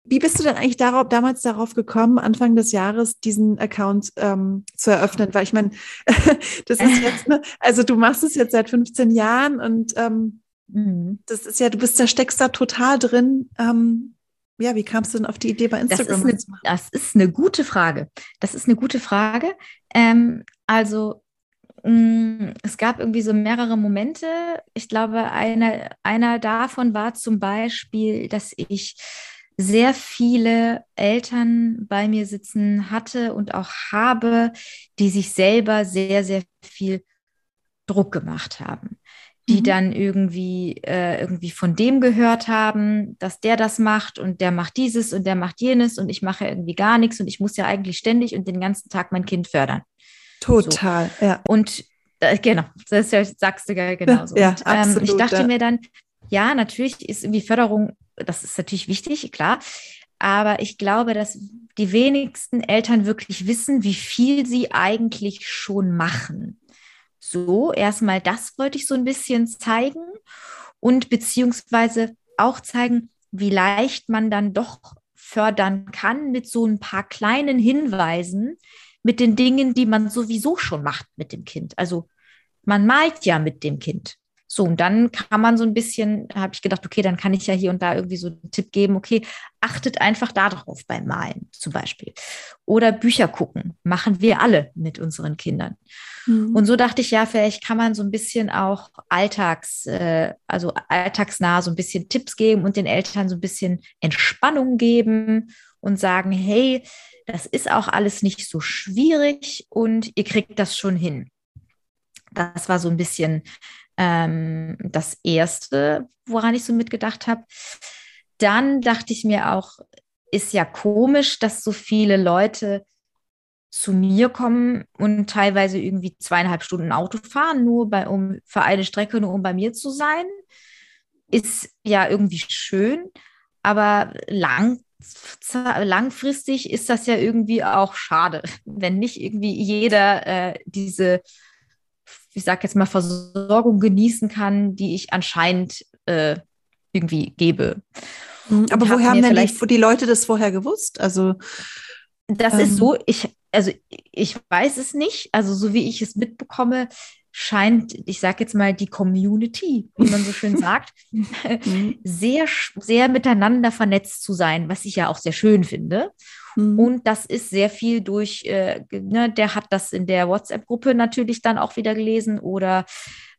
[SPEAKER 1] Wie bist du denn eigentlich darauf, damals darauf gekommen, Anfang des Jahres diesen Account ähm, zu eröffnen? Weil ich meine, das ist jetzt, ne, also du machst es jetzt seit 15 Jahren und ähm, mhm. das ist ja, du bist da, steckst da total drin. Ähm, ja, wie kamst du denn auf die Idee bei Instagram?
[SPEAKER 2] Das ist eine, das ist eine gute Frage. Das ist eine gute Frage. Ähm, also mm, es gab irgendwie so mehrere Momente. Ich glaube, einer, einer davon war zum Beispiel, dass ich sehr viele Eltern bei mir sitzen hatte und auch habe, die sich selber sehr, sehr viel Druck gemacht haben die mhm. dann irgendwie, äh, irgendwie von dem gehört haben, dass der das macht und der macht dieses und der macht jenes und ich mache irgendwie gar nichts und ich muss ja eigentlich ständig und den ganzen Tag mein Kind fördern.
[SPEAKER 1] Total, so. ja.
[SPEAKER 2] Und äh, genau, das sagst du ja genauso. Ja, und, ähm, absolut, ich dachte ja. mir dann, ja, natürlich ist irgendwie Förderung, das ist natürlich wichtig, klar. Aber ich glaube, dass die wenigsten Eltern wirklich wissen, wie viel sie eigentlich schon machen. So, erstmal das wollte ich so ein bisschen zeigen und beziehungsweise auch zeigen, wie leicht man dann doch fördern kann mit so ein paar kleinen Hinweisen, mit den Dingen, die man sowieso schon macht mit dem Kind. Also man malt ja mit dem Kind. So, und dann kann man so ein bisschen, habe ich gedacht, okay, dann kann ich ja hier und da irgendwie so einen Tipp geben, okay, achtet einfach darauf beim Malen zum Beispiel. Oder Bücher gucken, machen wir alle mit unseren Kindern. Mhm. Und so dachte ich, ja, vielleicht kann man so ein bisschen auch alltags, äh, also alltagsnah so ein bisschen Tipps geben und den Eltern so ein bisschen Entspannung geben und sagen, hey, das ist auch alles nicht so schwierig und ihr kriegt das schon hin. Das war so ein bisschen ähm, das Erste, woran ich so mitgedacht habe. Dann dachte ich mir auch, ist ja komisch, dass so viele Leute zu mir kommen und teilweise irgendwie zweieinhalb Stunden Auto fahren, nur bei, um für eine Strecke, nur um bei mir zu sein. Ist ja irgendwie schön, aber lang, langfristig ist das ja irgendwie auch schade, wenn nicht irgendwie jeder äh, diese ich sage jetzt mal, Versorgung genießen kann, die ich anscheinend äh, irgendwie gebe.
[SPEAKER 1] Mhm, aber woher haben denn die, die, Leute das vorher gewusst? Also
[SPEAKER 2] das ähm, ist so, ich, also ich weiß es nicht. Also so wie ich es mitbekomme, scheint, ich sage jetzt mal, die Community, wie man so schön sagt, mhm. sehr, sehr miteinander vernetzt zu sein, was ich ja auch sehr schön finde. Mhm. Und das ist sehr viel durch, äh, ne, der hat das in der WhatsApp-Gruppe natürlich dann auch wieder gelesen oder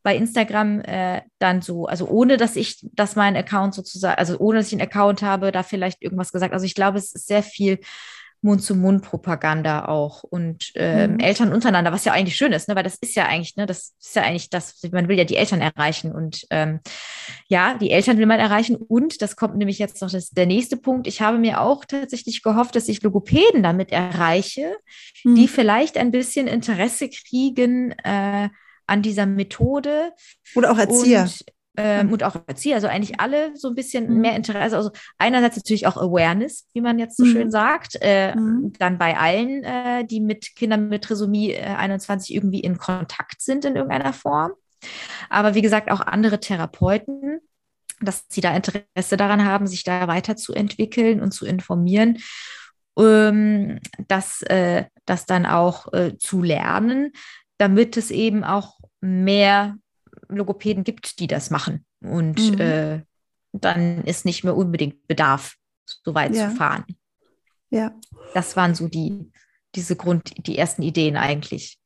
[SPEAKER 2] bei Instagram äh, dann so, also ohne dass ich, dass mein Account sozusagen, also ohne dass ich einen Account habe, da vielleicht irgendwas gesagt. Also ich glaube, es ist sehr viel Mund-zu-Mund-Propaganda auch und ähm, mhm. Eltern untereinander, was ja eigentlich schön ist, ne? weil das ist ja eigentlich, ne, das ist ja eigentlich das, man will ja die Eltern erreichen und ähm, ja, die Eltern will man erreichen und das kommt nämlich jetzt noch das, der nächste Punkt. Ich habe mir auch tatsächlich gehofft, dass ich Logopäden damit erreiche, mhm. die vielleicht ein bisschen Interesse kriegen äh, an dieser Methode.
[SPEAKER 1] Oder auch Erzieher.
[SPEAKER 2] Und, ähm, und auch Erzieher, also eigentlich alle so ein bisschen mhm. mehr Interesse. Also einerseits natürlich auch Awareness, wie man jetzt so mhm. schön sagt, äh, mhm. dann bei allen, äh, die mit Kindern mit Trisomie äh, 21 irgendwie in Kontakt sind in irgendeiner Form. Aber wie gesagt, auch andere Therapeuten, dass sie da Interesse daran haben, sich da weiterzuentwickeln und zu informieren, ähm, das, äh, das dann auch äh, zu lernen, damit es eben auch mehr Logopäden gibt, die das machen. Und mhm. äh, dann ist nicht mehr unbedingt Bedarf, so weit ja. zu fahren.
[SPEAKER 1] Ja.
[SPEAKER 2] Das waren so die, diese Grund, die ersten Ideen eigentlich.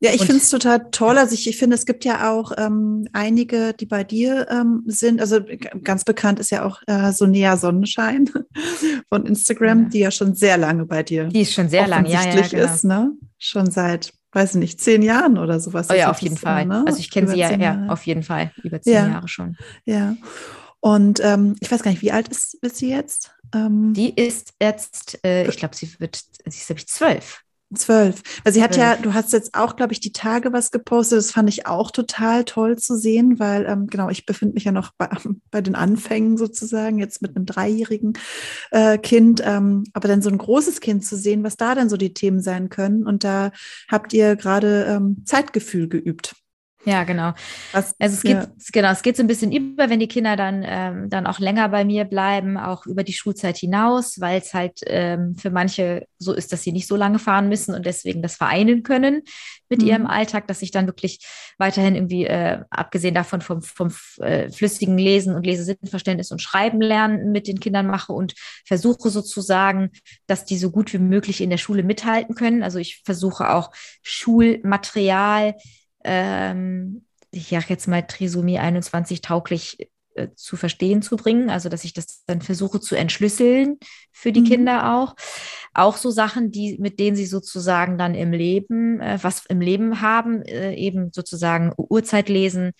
[SPEAKER 1] Ja, ich finde es total toll. Also ich, ich finde, es gibt ja auch ähm, einige, die bei dir ähm, sind. Also ganz bekannt ist ja auch äh, Sonea Sonnenschein von Instagram, ja. die ja schon sehr lange bei dir.
[SPEAKER 2] Die ist schon sehr lange, ja, ja,
[SPEAKER 1] genau. ist, ne? Schon seit weiß nicht, zehn Jahren oder sowas.
[SPEAKER 2] Oh ja, auf jeden Fall. Ne? Also ich kenne sie ja, ja, auf jeden Fall, über zehn ja. Jahre schon.
[SPEAKER 1] Ja. Und ähm, ich weiß gar nicht, wie alt ist, ist sie jetzt?
[SPEAKER 2] Ähm, die ist jetzt, äh, ich glaube, sie wird, sie ist, glaube ich, zwölf.
[SPEAKER 1] Zwölf. Weil sie hat ja, du hast jetzt auch, glaube ich, die Tage was gepostet. Das fand ich auch total toll zu sehen, weil, ähm, genau, ich befinde mich ja noch bei, bei den Anfängen sozusagen, jetzt mit einem dreijährigen äh, Kind. Ähm, aber dann so ein großes Kind zu sehen, was da dann so die Themen sein können. Und da habt ihr gerade ähm, Zeitgefühl geübt.
[SPEAKER 2] Ja, genau. Was, also es geht, ja. genau, es geht so ein bisschen über, wenn die Kinder dann, ähm, dann auch länger bei mir bleiben, auch über die Schulzeit hinaus, weil es halt ähm, für manche so ist, dass sie nicht so lange fahren müssen und deswegen das vereinen können mit mhm. ihrem Alltag, dass ich dann wirklich weiterhin irgendwie, äh, abgesehen davon vom, vom äh, flüssigen Lesen und Lesesinnverständnis und Schreiben lernen mit den Kindern mache und versuche sozusagen, dass die so gut wie möglich in der Schule mithalten können. Also ich versuche auch Schulmaterial, ähm, ich sage jetzt mal Trisomie 21 tauglich äh, zu verstehen zu bringen, also dass ich das dann versuche zu entschlüsseln für die mhm. Kinder auch. Auch so Sachen, die, mit denen sie sozusagen dann im Leben, äh, was im Leben haben, äh, eben sozusagen Uhrzeit lesen,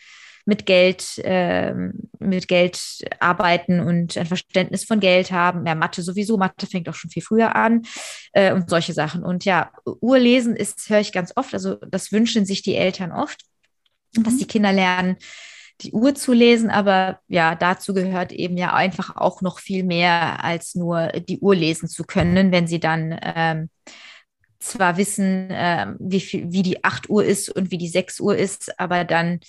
[SPEAKER 2] mit Geld, äh, mit Geld arbeiten und ein Verständnis von Geld haben. Ja, Mathe sowieso, Mathe fängt auch schon viel früher an äh, und solche Sachen. Und ja, Urlesen ist, höre ich ganz oft, also das wünschen sich die Eltern oft, mhm. dass die Kinder lernen, die Uhr zu lesen, aber ja, dazu gehört eben ja einfach auch noch viel mehr als nur die Uhr lesen zu können, wenn sie dann ähm, zwar wissen, äh, wie, viel, wie die 8 Uhr ist und wie die 6 Uhr ist, aber dann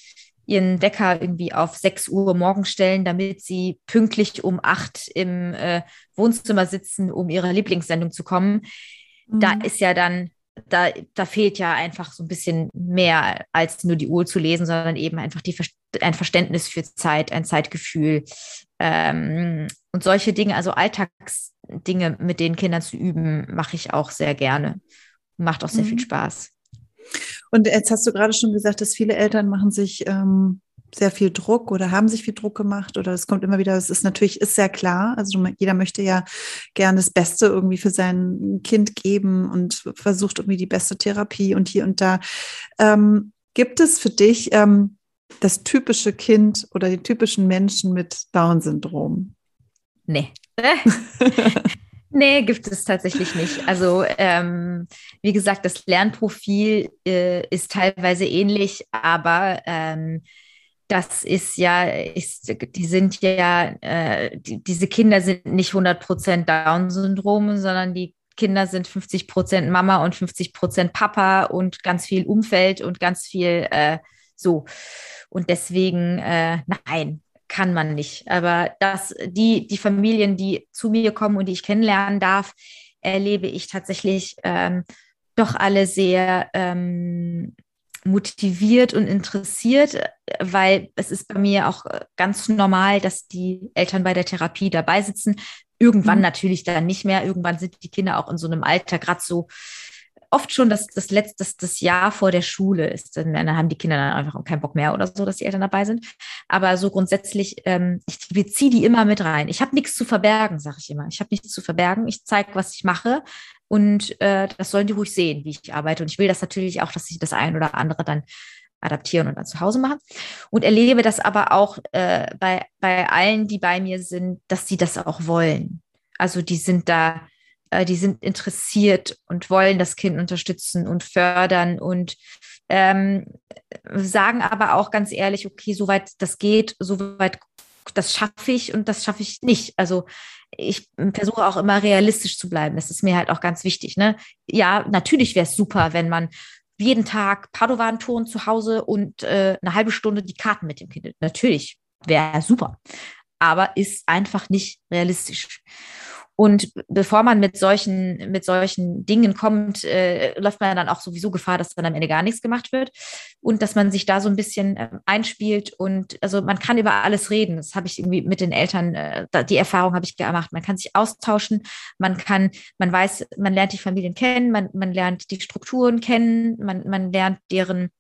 [SPEAKER 2] ihren Wecker irgendwie auf 6 Uhr morgen stellen, damit sie pünktlich um 8 im äh, Wohnzimmer sitzen, um ihrer Lieblingssendung zu kommen. Mhm. Da ist ja dann, da, da fehlt ja einfach so ein bisschen mehr als nur die Uhr zu lesen, sondern eben einfach die, ein Verständnis für Zeit, ein Zeitgefühl ähm, und solche Dinge, also Alltagsdinge mit den Kindern zu üben, mache ich auch sehr gerne. Macht auch sehr mhm. viel Spaß.
[SPEAKER 1] Und jetzt hast du gerade schon gesagt, dass viele Eltern machen sich ähm, sehr viel Druck oder haben sich viel Druck gemacht oder es kommt immer wieder, es ist natürlich, ist sehr klar, also jeder möchte ja gerne das Beste irgendwie für sein Kind geben und versucht irgendwie die beste Therapie und hier und da. Ähm, gibt es für dich ähm, das typische Kind oder die typischen Menschen mit Down-Syndrom?
[SPEAKER 2] Nee. Nee, gibt es tatsächlich nicht. Also ähm, wie gesagt, das Lernprofil äh, ist teilweise ähnlich, aber ähm, das ist ja, ist, die sind ja, äh, die, diese Kinder sind nicht 100% Down-Syndrom, sondern die Kinder sind 50% Mama und 50% Papa und ganz viel Umfeld und ganz viel äh, so. Und deswegen, äh, nein, kann man nicht. Aber dass die, die Familien, die zu mir kommen und die ich kennenlernen darf, erlebe ich tatsächlich ähm, doch alle sehr ähm, motiviert und interessiert, weil es ist bei mir auch ganz normal, dass die Eltern bei der Therapie dabei sitzen. Irgendwann mhm. natürlich dann nicht mehr. Irgendwann sind die Kinder auch in so einem Alter gerade so oft schon das, das letzte, das, das Jahr vor der Schule ist. Dann, haben die Kinder dann einfach keinen Bock mehr oder so, dass die Eltern dabei sind. Aber so grundsätzlich, ähm, ich beziehe die immer mit rein. Ich habe nichts zu verbergen, sage ich immer. Ich habe nichts zu verbergen. Ich zeige, was ich mache. Und äh, das sollen die ruhig sehen, wie ich arbeite. Und ich will das natürlich auch, dass sie das ein oder andere dann adaptieren und dann zu Hause machen. Und erlebe das aber auch äh, bei, bei allen, die bei mir sind, dass sie das auch wollen. Also die sind da äh, die sind interessiert und wollen das Kind unterstützen und fördern und ähm, sagen aber auch ganz ehrlich, okay, soweit das geht, soweit das schaffe ich und das schaffe ich nicht. Also ich versuche auch immer realistisch zu bleiben. Das ist mir halt auch ganz wichtig. Ne? Ja, natürlich wäre es super, wenn man jeden Tag Padovan-Ton zu Hause und äh, eine halbe Stunde die Karten mit dem Kind. Natürlich wäre super, aber ist einfach nicht realistisch. Und bevor man mit solchen, mit solchen Dingen kommt, äh, läuft man dann auch sowieso Gefahr, dass dann am Ende gar nichts gemacht wird und dass man sich da so ein bisschen äh, einspielt und also man kann über alles reden. Das habe ich irgendwie mit den Eltern, äh, die Erfahrung habe ich gemacht. Man kann sich austauschen, man kann, man weiß, man lernt die Familien kennen, man, man lernt die Strukturen kennen, man, man lernt deren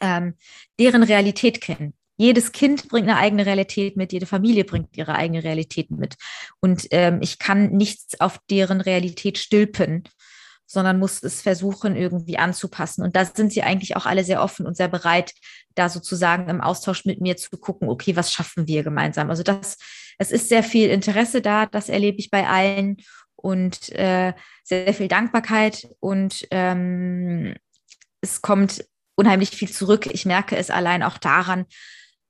[SPEAKER 2] ähm, deren Realität kennen. Jedes Kind bringt eine eigene Realität mit, jede Familie bringt ihre eigene Realität mit. Und ähm, ich kann nichts auf deren Realität stülpen, sondern muss es versuchen, irgendwie anzupassen. Und da sind sie eigentlich auch alle sehr offen und sehr bereit, da sozusagen im Austausch mit mir zu gucken, okay, was schaffen wir gemeinsam? Also das, es ist sehr viel Interesse da, das erlebe ich bei allen und äh, sehr viel Dankbarkeit und ähm, es kommt unheimlich viel zurück. Ich merke es allein auch daran,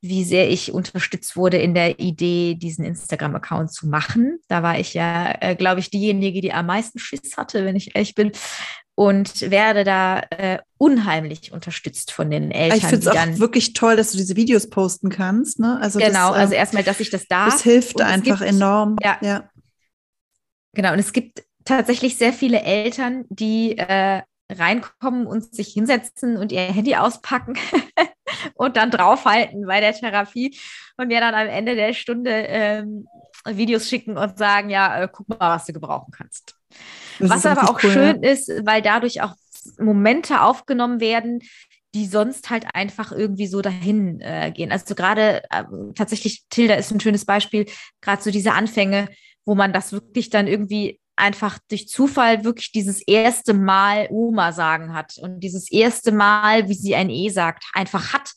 [SPEAKER 2] wie sehr ich unterstützt wurde in der Idee, diesen Instagram-Account zu machen. Da war ich ja, äh, glaube ich, diejenige, die am meisten Schiss hatte, wenn ich ehrlich bin. und werde da äh, unheimlich unterstützt von den Eltern.
[SPEAKER 1] Ich finde es auch wirklich toll, dass du diese Videos posten kannst. Ne?
[SPEAKER 2] Also genau, das, also ähm, erstmal, dass ich das darf.
[SPEAKER 1] Das hilft einfach gibt, enorm.
[SPEAKER 2] Ja. ja. Genau, und es gibt tatsächlich sehr viele Eltern, die äh, reinkommen und sich hinsetzen und ihr Handy auspacken und dann draufhalten bei der Therapie und mir dann am Ende der Stunde ähm, Videos schicken und sagen, ja, äh, guck mal, was du gebrauchen kannst. Das was aber auch cool, schön ja. ist, weil dadurch auch Momente aufgenommen werden, die sonst halt einfach irgendwie so dahin äh, gehen. Also gerade äh, tatsächlich, Tilda ist ein schönes Beispiel, gerade so diese Anfänge, wo man das wirklich dann irgendwie einfach durch Zufall wirklich dieses erste Mal Oma sagen hat und dieses erste Mal, wie sie ein E sagt, einfach hat.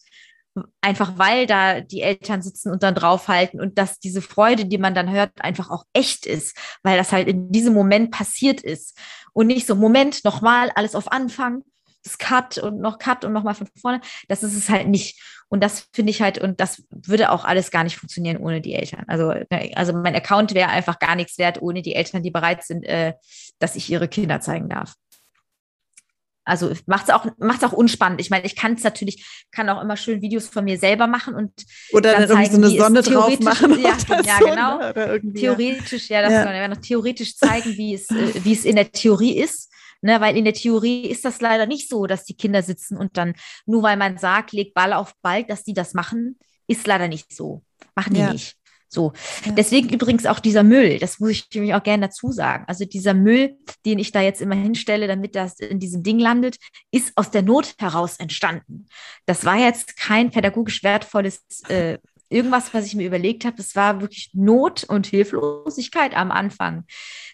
[SPEAKER 2] Einfach weil da die Eltern sitzen und dann draufhalten und dass diese Freude, die man dann hört, einfach auch echt ist, weil das halt in diesem Moment passiert ist. Und nicht so, Moment, nochmal, alles auf Anfang, das Cut und noch Cut und nochmal von vorne. Das ist es halt nicht. Und das finde ich halt, und das würde auch alles gar nicht funktionieren ohne die Eltern. Also, ne, also mein Account wäre einfach gar nichts wert ohne die Eltern, die bereit sind, äh, dass ich ihre Kinder zeigen darf. Also macht es auch, macht's auch unspannend. Ich meine, ich kann es natürlich, kann auch immer schön Videos von mir selber machen und
[SPEAKER 1] oder dann, dann zeigen, so eine Sonne drauf machen.
[SPEAKER 2] Ja, ja so, genau. Ne, theoretisch, ja, das ja. kann man noch theoretisch zeigen, wie es, äh, wie es in der Theorie ist. Ne, weil in der Theorie ist das leider nicht so, dass die Kinder sitzen und dann, nur weil man sagt, leg Ball auf Ball, dass die das machen, ist leider nicht so. Machen die ja. nicht. So. Ja. Deswegen übrigens auch dieser Müll, das muss ich nämlich auch gerne dazu sagen. Also dieser Müll, den ich da jetzt immer hinstelle, damit das in diesem Ding landet, ist aus der Not heraus entstanden. Das war jetzt kein pädagogisch wertvolles äh, irgendwas, was ich mir überlegt habe, das war wirklich Not und Hilflosigkeit am Anfang.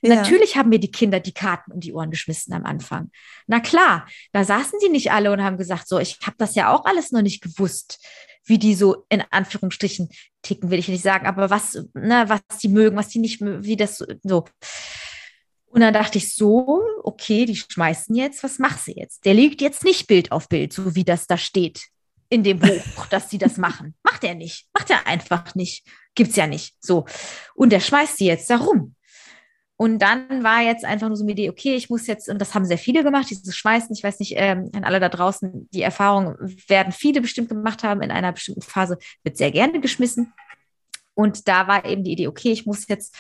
[SPEAKER 2] Ja. Natürlich haben mir die Kinder die Karten um die Ohren geschmissen am Anfang. Na klar, da saßen die nicht alle und haben gesagt, so, ich habe das ja auch alles noch nicht gewusst, wie die so in Anführungsstrichen ticken, will ich nicht sagen, aber was, ne, was die mögen, was die nicht mögen, wie das so. Und dann dachte ich so, okay, die schmeißen jetzt, was machst du jetzt? Der liegt jetzt nicht Bild auf Bild, so wie das da steht in dem Buch, dass sie das machen. Macht er nicht. Macht er einfach nicht. Gibt's ja nicht. So. Und der schmeißt sie jetzt da rum. Und dann war jetzt einfach nur so eine Idee, okay, ich muss jetzt, und das haben sehr viele gemacht, dieses Schmeißen, ich weiß nicht, ähm, an alle da draußen, die Erfahrung werden viele bestimmt gemacht haben, in einer bestimmten Phase wird sehr gerne geschmissen. Und da war eben die Idee, okay, ich muss jetzt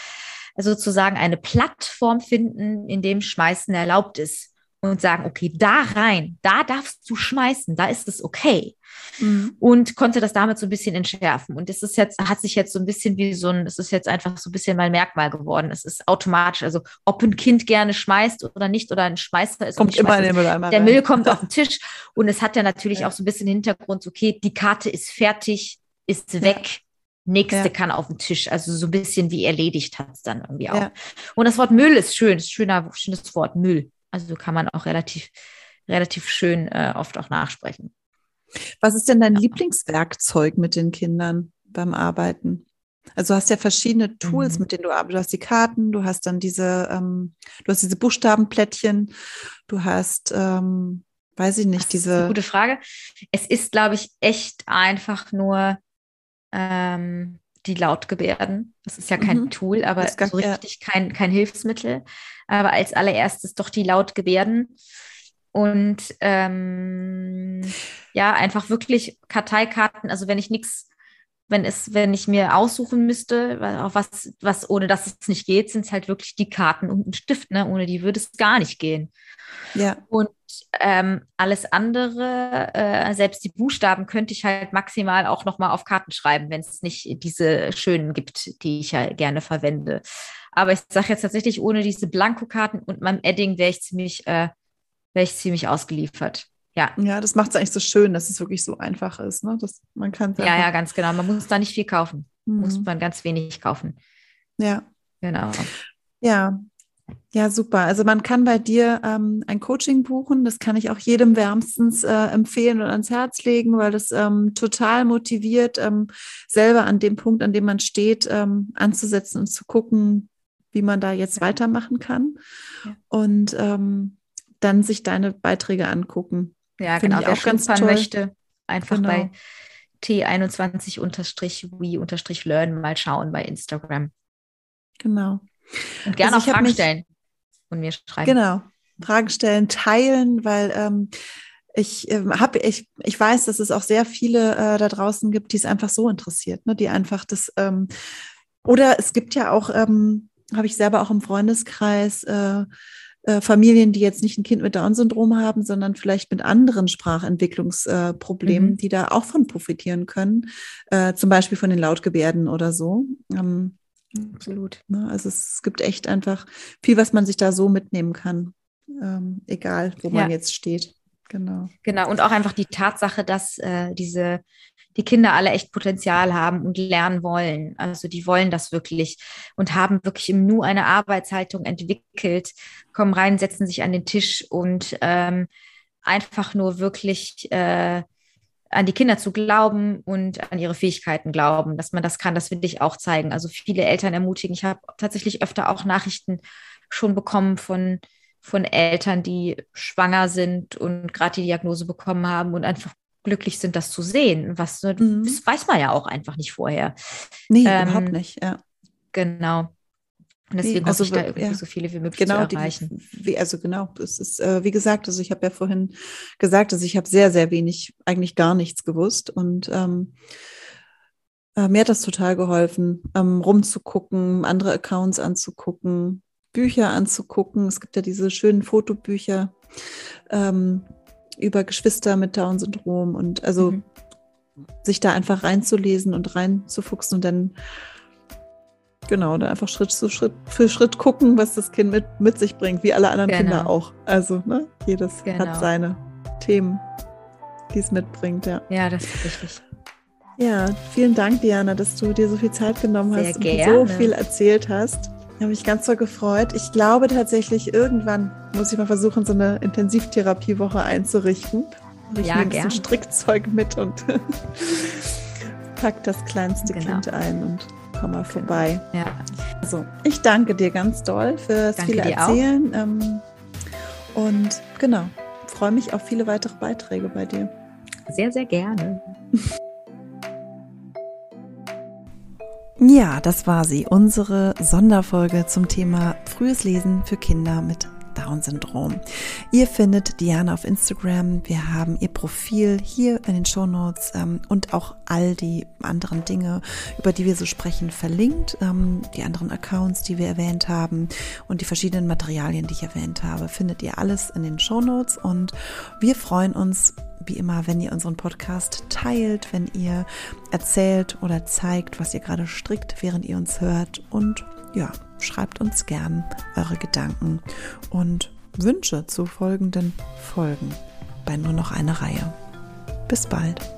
[SPEAKER 2] sozusagen eine Plattform finden, in dem Schmeißen erlaubt ist und sagen, okay, da rein, da darfst du schmeißen, da ist es okay. Mhm. Und konnte das damit so ein bisschen entschärfen. Und es ist jetzt, hat sich jetzt so ein bisschen wie so ein, es ist jetzt einfach so ein bisschen mein Merkmal geworden. Es ist automatisch, also ob ein Kind gerne schmeißt oder nicht oder ein Schmeißer ist.
[SPEAKER 1] Kommt immer in den
[SPEAKER 2] Mülleimer. Der. Müll kommt auf den Tisch und es hat ja natürlich ja. auch so ein bisschen Hintergrund, okay, die Karte ist fertig, ist ja. weg. Nächste ja. kann auf den Tisch. Also so ein bisschen wie erledigt hat es dann irgendwie auch. Und das Wort Müll ist schön, ist schöner, schönes Wort, Müll. Also kann man auch relativ, relativ schön äh, oft auch nachsprechen.
[SPEAKER 1] Was ist denn dein ja. Lieblingswerkzeug mit den Kindern beim Arbeiten? Also du hast ja verschiedene Tools, mhm. mit denen du arbeitest. Du hast die Karten, du hast dann diese, ähm, du hast diese Buchstabenplättchen, du hast, ähm, weiß ich nicht, das diese. Ist
[SPEAKER 2] eine gute Frage. Es ist, glaube ich, echt einfach nur ähm, die Lautgebärden. Das ist ja kein mhm. Tool, aber ganz, so richtig ja. kein, kein Hilfsmittel. Aber als allererstes doch die Lautgebärden. Und ähm, ja, einfach wirklich Karteikarten, also wenn ich nichts, wenn es, wenn ich mir aussuchen müsste, auf was, was, ohne dass es nicht geht, sind es halt wirklich die Karten und ein Stift, ne? Ohne die würde es gar nicht gehen.
[SPEAKER 1] Ja.
[SPEAKER 2] Und ähm, alles andere, äh, selbst die Buchstaben, könnte ich halt maximal auch nochmal auf Karten schreiben, wenn es nicht diese schönen gibt, die ich ja gerne verwende. Aber ich sage jetzt tatsächlich, ohne diese Blankokarten und meinem Edding wäre ich ziemlich, äh, wäre ich ziemlich ausgeliefert. Ja.
[SPEAKER 1] Ja, das macht es eigentlich so schön, dass es wirklich so einfach ist. Ne? Dass man kann
[SPEAKER 2] ja, ja, ganz genau. Man muss da nicht viel kaufen. Mhm. Muss man ganz wenig kaufen.
[SPEAKER 1] Ja.
[SPEAKER 2] Genau.
[SPEAKER 1] Ja, ja, super. Also man kann bei dir ähm, ein Coaching buchen. Das kann ich auch jedem wärmstens äh, empfehlen und ans Herz legen, weil das ähm, total motiviert, ähm, selber an dem Punkt, an dem man steht, ähm, anzusetzen und zu gucken, wie man da jetzt weitermachen kann. Ja. Und ähm, dann sich deine Beiträge angucken.
[SPEAKER 2] Ja, Find genau. Wer auch ganz toll. möchte, einfach genau. bei T21-we-learn mal schauen bei Instagram.
[SPEAKER 1] Genau.
[SPEAKER 2] Und gerne also auch Fragen stellen und mir schreiben.
[SPEAKER 1] Genau. Fragen stellen, teilen, weil ähm, ich äh, habe, ich, ich weiß, dass es auch sehr viele äh, da draußen gibt, die es einfach so interessiert, ne? die einfach das, ähm, oder es gibt ja auch, ähm, habe ich selber auch im Freundeskreis, äh, äh, Familien, die jetzt nicht ein Kind mit Down-Syndrom haben, sondern vielleicht mit anderen Sprachentwicklungsproblemen, mhm. die da auch von profitieren können, äh, zum Beispiel von den Lautgebärden oder so. Ähm,
[SPEAKER 2] Absolut.
[SPEAKER 1] Ne, also es gibt echt einfach viel, was man sich da so mitnehmen kann, ähm, egal wo ja. man jetzt steht. Genau.
[SPEAKER 2] Genau. Und auch einfach die Tatsache, dass äh, diese die Kinder alle echt Potenzial haben und lernen wollen. Also die wollen das wirklich und haben wirklich im Nu eine Arbeitshaltung entwickelt, kommen rein, setzen sich an den Tisch und ähm, einfach nur wirklich äh, an die Kinder zu glauben und an ihre Fähigkeiten glauben, dass man das kann, das will ich auch zeigen. Also viele Eltern ermutigen. Ich habe tatsächlich öfter auch Nachrichten schon bekommen von, von Eltern, die schwanger sind und gerade die Diagnose bekommen haben und einfach glücklich sind, das zu sehen. Was mhm. das weiß man ja auch einfach nicht vorher.
[SPEAKER 1] Nee, ähm, überhaupt nicht, ja.
[SPEAKER 2] Genau. Und deswegen also, hoffe ich da irgendwie ja, so viele wie möglich
[SPEAKER 1] genau,
[SPEAKER 2] zu erreichen.
[SPEAKER 1] Die, wie, also genau, es ist, äh, wie gesagt, also ich habe ja vorhin gesagt, also ich habe sehr, sehr wenig, eigentlich gar nichts gewusst. Und ähm, äh, mir hat das total geholfen, ähm, rumzugucken, andere Accounts anzugucken, Bücher anzugucken. Es gibt ja diese schönen Fotobücher. Ähm, über Geschwister mit Down-Syndrom und also mhm. sich da einfach reinzulesen und reinzufuchsen und dann genau, da einfach Schritt zu Schritt für Schritt gucken, was das Kind mit, mit sich bringt, wie alle anderen genau. Kinder auch. Also, ne, jedes genau. hat seine Themen, die es mitbringt, ja.
[SPEAKER 2] Ja, das ist richtig.
[SPEAKER 1] Ja, vielen Dank, Diana, dass du dir so viel Zeit genommen
[SPEAKER 2] Sehr
[SPEAKER 1] hast
[SPEAKER 2] gerne.
[SPEAKER 1] und so viel erzählt hast. Ich habe mich ganz so gefreut. Ich glaube tatsächlich, irgendwann muss ich mal versuchen, so eine Intensivtherapiewoche einzurichten. Ich ja, nehme ein Strickzeug mit und pack das kleinste genau. Kind ein und komm mal vorbei.
[SPEAKER 2] Ja.
[SPEAKER 1] Also, ich danke dir ganz doll fürs danke viele Erzählen. Ähm, und genau, freue mich auf viele weitere Beiträge bei dir.
[SPEAKER 2] Sehr, sehr gerne.
[SPEAKER 1] Ja, das war sie, unsere Sonderfolge zum Thema frühes Lesen für Kinder mit Down-Syndrom. Ihr findet Diana auf Instagram. Wir haben ihr Profil hier in den Show Notes ähm, und auch all die anderen Dinge, über die wir so sprechen, verlinkt. Ähm, die anderen Accounts, die wir erwähnt haben und die verschiedenen Materialien, die ich erwähnt habe, findet ihr alles in den Show Notes. Und wir freuen uns wie immer, wenn ihr unseren Podcast teilt, wenn ihr erzählt oder zeigt, was ihr gerade strickt, während ihr uns hört. Und ja, schreibt uns gern eure Gedanken und Wünsche zu folgenden Folgen bei nur noch einer Reihe. Bis bald.